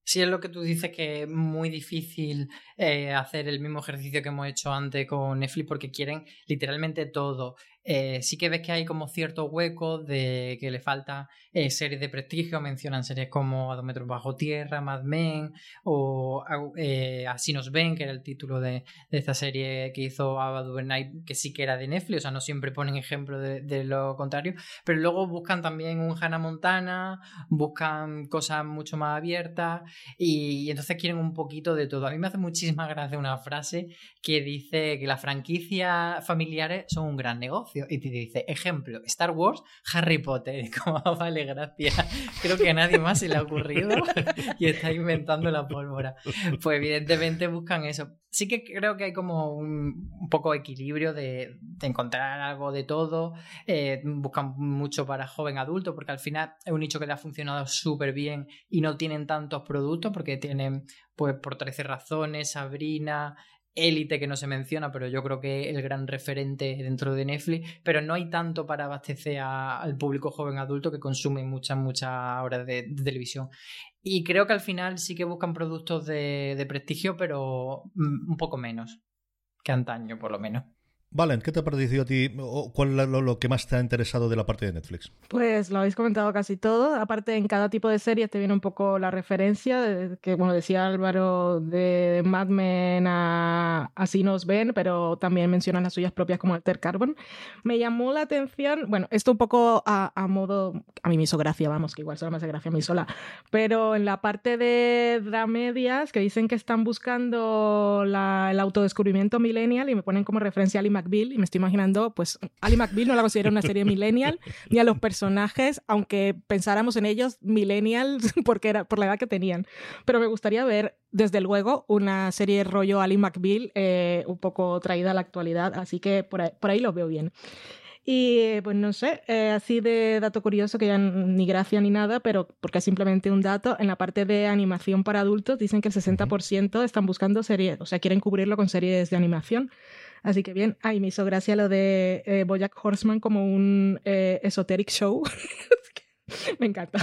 Sí, es lo que tú dices que es muy difícil eh, hacer el mismo ejercicio que hemos hecho antes con Netflix porque quieren literalmente todo. Eh, sí que ves que hay como ciertos huecos de que le falta eh, series de prestigio, mencionan series como A dos metros bajo tierra, Mad Men o eh, Así nos ven, que era el título de, de esta serie que hizo Ava DuVernay, que sí que era de Netflix, o sea, no siempre ponen ejemplo de, lo contrario, pero luego buscan también un Hannah Montana, buscan cosas mucho más abiertas y, y entonces quieren un poquito de todo. A mí me hace muchísima gracia una frase que dice que las franquicias familiares son un gran negocio y te dice, ejemplo, Star Wars, Harry Potter, como vale, gracias. Creo que a nadie más se le ha ocurrido y está inventando la pólvora. Pues evidentemente buscan eso. Sí que creo que hay como un, un poco equilibrio de, de encontrar algo de todo. Eh, buscan mucho para joven adulto porque al final es un nicho que le ha funcionado súper bien y no tienen tantos productos porque tienen, pues por 13 razones, Sabrina, Élite que no se menciona, pero yo creo que el gran referente dentro de Netflix, pero no hay tanto para abastecer al público joven adulto que consume muchas, muchas horas de, de televisión. Y creo que al final sí que buscan productos de, de prestigio, pero mm, un poco menos que antaño, por lo menos. Valen, ¿qué te ha parecido a ti? ¿O ¿Cuál es lo, lo que más te ha interesado de la parte de Netflix? Pues lo habéis comentado casi todo. Aparte, en cada tipo de serie te viene un poco la referencia, de- que como decía Álvaro, de Mad Men a Así nos ven, pero también mencionan las suyas propias como Alter Carbon. Me llamó la atención, bueno, esto un poco a, a modo, a mí me hizo gracia, vamos, que igual solo me hace gracia a mí sola, pero en la parte de dramedias, que dicen que están buscando la- el autodescubrimiento millennial y me ponen como referencia a McBeal y me estoy imaginando, pues Ali McBeal no la considero una serie millennial, ni a los personajes, aunque pensáramos en ellos millennial porque era por la edad que tenían. Pero me gustaría ver, desde luego, una serie rollo Ali McBeal eh, un poco traída a la actualidad, así que por ahí, por ahí lo veo bien. Y eh, pues no sé, eh, así de dato curioso que ya ni gracia ni nada, pero porque es simplemente un dato, en la parte de animación para adultos dicen que el 60% están buscando series, o sea, quieren cubrirlo con series de animación. Así que bien, ay, me hizo gracia lo de eh, Bojack Horseman como un eh, esoteric show. me encanta.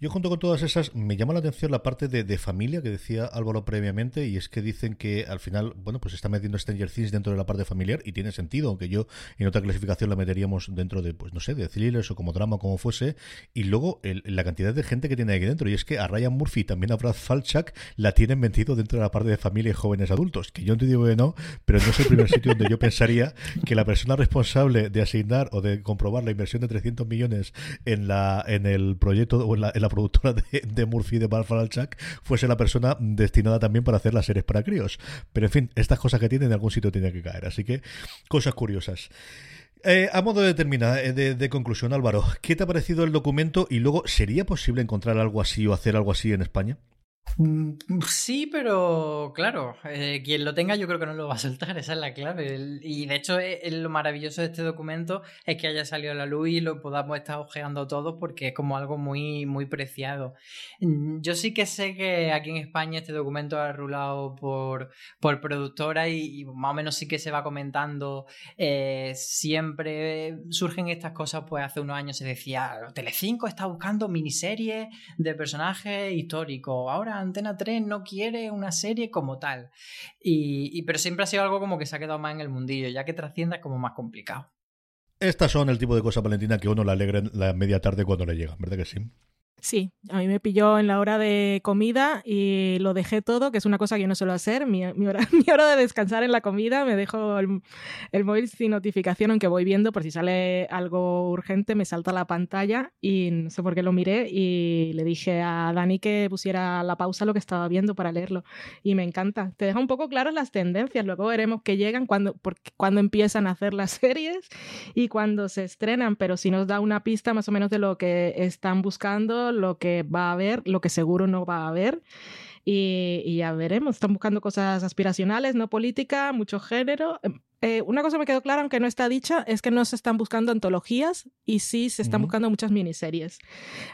Yo junto con todas esas, me llama la atención la parte de, de familia que decía Álvaro previamente, y es que dicen que al final, bueno, pues está metiendo Stranger Things dentro de la parte familiar, y tiene sentido, aunque yo en otra clasificación la meteríamos dentro de, pues no sé, de thrillers o como drama, como fuese, y luego el- la cantidad de gente que tiene aquí dentro, y es que a Ryan Murphy y también a Brad Falchuk la tienen metido dentro de la parte de familia y jóvenes adultos, que yo te digo que no, pero no es el primer sitio donde yo pensaría que la persona responsable de asignar o de comprobar la inversión de 300 millones en la en el proyecto o en la productora de, de Murphy de Bar Falchuk fuese la persona destinada también para hacer las series para críos. Pero en fin, estas cosas que tienen en algún sitio tienen que caer. Así que cosas curiosas. Eh, a modo de terminar, eh, de, de conclusión, Álvaro, ¿qué te ha parecido el documento? Y luego, ¿sería posible encontrar algo así o hacer algo así en España? Mm, Sí, pero claro, eh, quien lo tenga yo creo que no lo va a soltar, esa es la clave. Y de hecho, eh, lo maravilloso de este documento es que haya salido a la luz y lo podamos estar ojeando todos porque es como algo muy, muy preciado. Mm, Yo sí que sé que aquí en España este documento ha rulado por, por productora y, y más o menos sí que se va comentando. eh, siempre surgen estas cosas, pues hace unos años se decía, Telecinco está buscando miniseries de personajes históricos. Ahora Antena 3 no quiere una serie como tal. Y, pero siempre ha sido algo como que se ha quedado más en el mundillo, ya que trascienda es como más complicado. Estas son el tipo de cosas, Valentina, que uno le alegran la media tarde cuando le llegan, ¿verdad que sí? Sí, a mí me pilló en la hora de comida y lo dejé todo, que es una cosa que yo no suelo hacer. Mi, hora, de descansar en la comida, me dejo el, móvil sin notificación, aunque voy viendo por si sale algo urgente, me salta la pantalla y no sé por qué lo miré y le dije a Dani que pusiera la pausa lo que estaba viendo para leerlo. Y me encanta. Te deja un poco claras las tendencias, luego veremos que llegan, porque, cuando empiezan a hacer las series y cuando se estrenan, pero sí nos da una pista más o menos de lo que están buscando, lo que va a haber, lo que seguro no va a haber. Y, y ya veremos. Están buscando cosas aspiracionales, no política, mucho género. Eh, una cosa me quedó clara, aunque no está dicha, es que no se están buscando antologías y sí se están buscando muchas miniseries.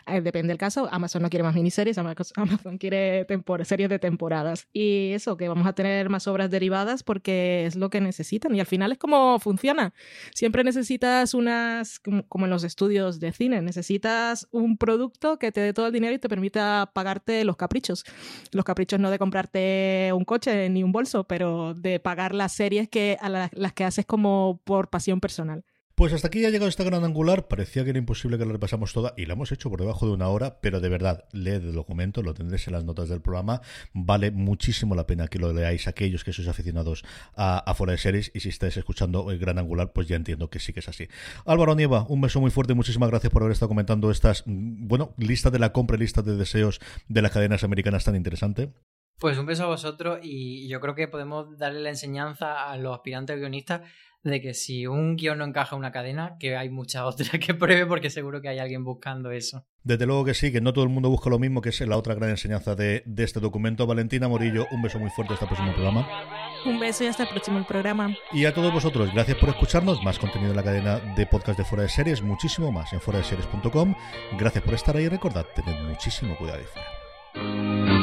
Eh, depende del caso. Amazon no quiere más miniseries, Ama- Amazon quiere tempor- series de temporadas. Y eso, que vamos a tener más obras derivadas porque es lo que necesitan. Y al final es como funciona. Siempre necesitas unas, como, como en los estudios de cine, necesitas un producto que te dé todo el dinero y te permita pagarte los caprichos. Los caprichos no de comprarte un coche ni un bolso, pero de pagar las series que a la, las que haces como por pasión personal. Pues hasta aquí ha llegado esta gran angular. Parecía que era imposible que la repasamos toda y la hemos hecho por debajo de una hora, pero de verdad, leed el documento, lo tendréis en las notas del programa. Vale muchísimo la pena que lo leáis aquellos que sois aficionados a, a fuera de series y si estáis escuchando el gran angular, pues ya entiendo que sí que es así. Álvaro Nieva, un beso muy fuerte, muchísimas gracias por haber estado comentando estas, mm, bueno, lista de la compra y lista de deseos de las cadenas americanas tan interesante. Pues un beso a vosotros y yo creo que podemos darle la enseñanza a los aspirantes guionistas de que si un guion no encaja en una cadena, que hay muchas otras que pruebe porque seguro que hay alguien buscando eso. Desde luego que sí, que no todo el mundo busca lo mismo, que es la otra gran enseñanza de, de este documento. Valentina Morillo, un beso muy fuerte hasta el próximo programa. Un beso y hasta el próximo programa. Y a todos vosotros, gracias por escucharnos. Más contenido en la cadena de podcast de Fuera de Series, muchísimo más en fuera de series.com. Gracias por estar ahí y recordad, tened muchísimo cuidado fuera.